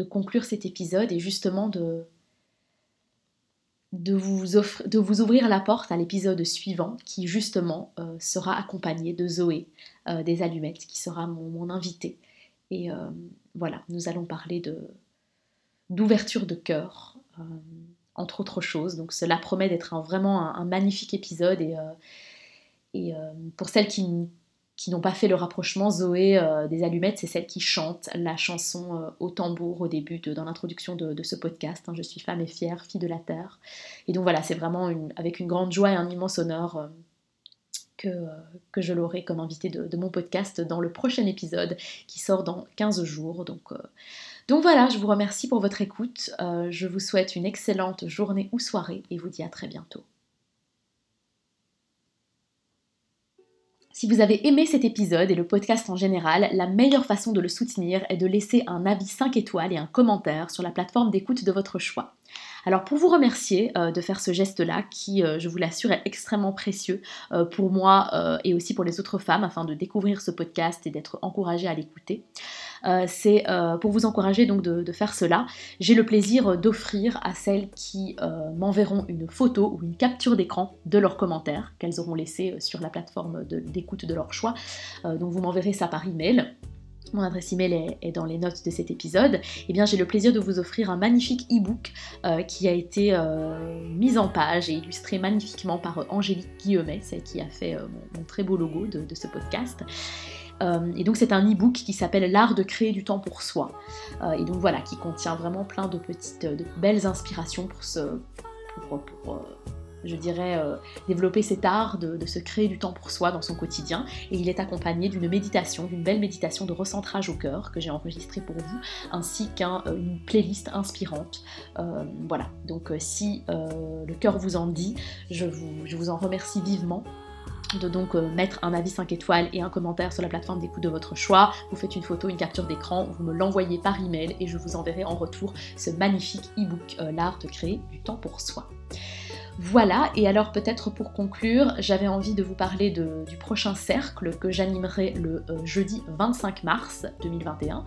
conclure cet épisode et justement de, vous, ouvrir la porte à l'épisode suivant qui justement euh, sera accompagné de Zoé euh, des Allumettes qui sera mon, mon invité. Et euh, voilà, nous allons parler d'ouverture de cœur, entre autres choses. Donc cela promet d'être un, vraiment un, magnifique épisode et, et pour celles qui, n'ont pas fait le rapprochement, Zoé euh, des Allumettes, c'est celle qui chante la chanson euh, au tambour au début, dans l'introduction de, ce podcast. Hein. je suis femme et fière, fille de la terre. Et donc voilà, c'est vraiment avec une grande joie et un immense honneur euh, que, que, je l'aurai comme invité de, mon podcast dans le prochain épisode qui sort dans 15 jours. Donc, donc voilà, je vous remercie pour votre écoute. je vous souhaite une excellente journée ou soirée et vous dis à très bientôt. Si vous avez aimé cet épisode et le podcast en général, la meilleure façon de le soutenir est de laisser un avis 5 étoiles et un commentaire sur la plateforme d'écoute de votre choix. Alors pour vous remercier euh, de faire ce geste-là, qui euh, je vous l'assure est extrêmement précieux euh, pour moi et aussi pour les autres femmes afin de découvrir ce podcast et d'être encouragée à l'écouter, c'est pour vous encourager donc de, faire cela. J'ai le plaisir d'offrir à celles qui m'enverront une photo ou une capture d'écran de leurs commentaires qu'elles auront laissé sur la plateforme d'écoute de, leur choix. donc vous m'enverrez ça par email mon adresse email est, dans les notes de cet épisode, eh bien j'ai le plaisir de vous offrir un magnifique e-book euh, qui a été euh, mis en page et illustré magnifiquement par euh, Angélique Guillemet, celle qui a fait mon, très beau logo de, ce podcast. et donc c'est un e-book qui s'appelle L'art de créer du temps pour soi. et donc voilà, qui contient vraiment plein de petites, de belles inspirations pour ce, pour, pour je dirais, euh, développer cet art de, se créer du temps pour soi dans son quotidien. Et il est accompagné d'une méditation, d'une belle méditation de recentrage au cœur que j'ai enregistrée pour vous, ainsi qu'une euh, playlist inspirante. Euh, voilà, donc si le cœur vous en dit, je vous, en remercie vivement de donc mettre un avis 5 étoiles et un commentaire sur la plateforme d'écoute de votre choix. Vous faites une photo, une capture d'écran, vous me l'envoyez par email et je vous enverrai en retour ce magnifique e-book, L'art de créer du temps pour soi. Voilà, et alors peut-être pour conclure, j'avais envie de vous parler du prochain cercle que j'animerai le euh, jeudi 25 mars 2021.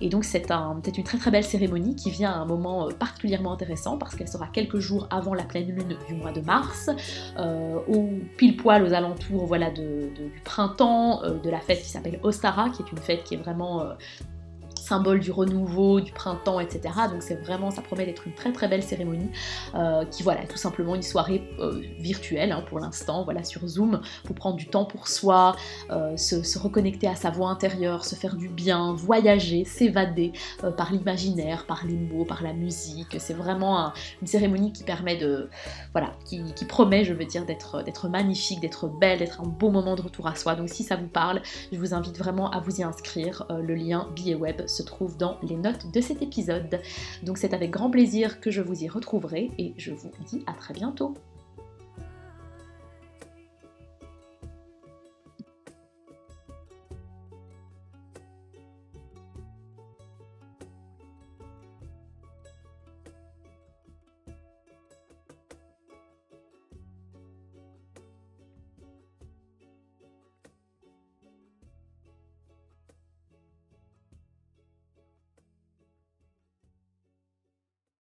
Et donc c'est peut-être une très très belle cérémonie qui vient à un moment euh, particulièrement intéressant parce qu'elle sera quelques jours avant la pleine lune du mois de mars, euh, au pile poil aux alentours voilà, du printemps, de la fête qui s'appelle Ostara, qui est une fête qui est vraiment symbole du renouveau, du printemps, etc. Donc c'est vraiment, ça promet d'être une très très belle cérémonie euh, qui voilà, tout simplement une soirée euh, virtuelle hein, pour l'instant, voilà sur Zoom, pour prendre du temps pour soi, euh, se, reconnecter à sa voix intérieure, se faire du bien, voyager, s'évader par l'imaginaire, par les mots, par la musique. C'est vraiment une cérémonie qui permet de, voilà, qui, qui promet, je veux dire, d'être d'être magnifique, d'être belle, d'être un beau moment de retour à soi. Donc si ça vous parle, je vous invite vraiment à vous y inscrire. le lien billet web se trouve dans les notes de cet épisode. Donc c'est avec grand plaisir que je vous y retrouverai et je vous dis à très bientôt.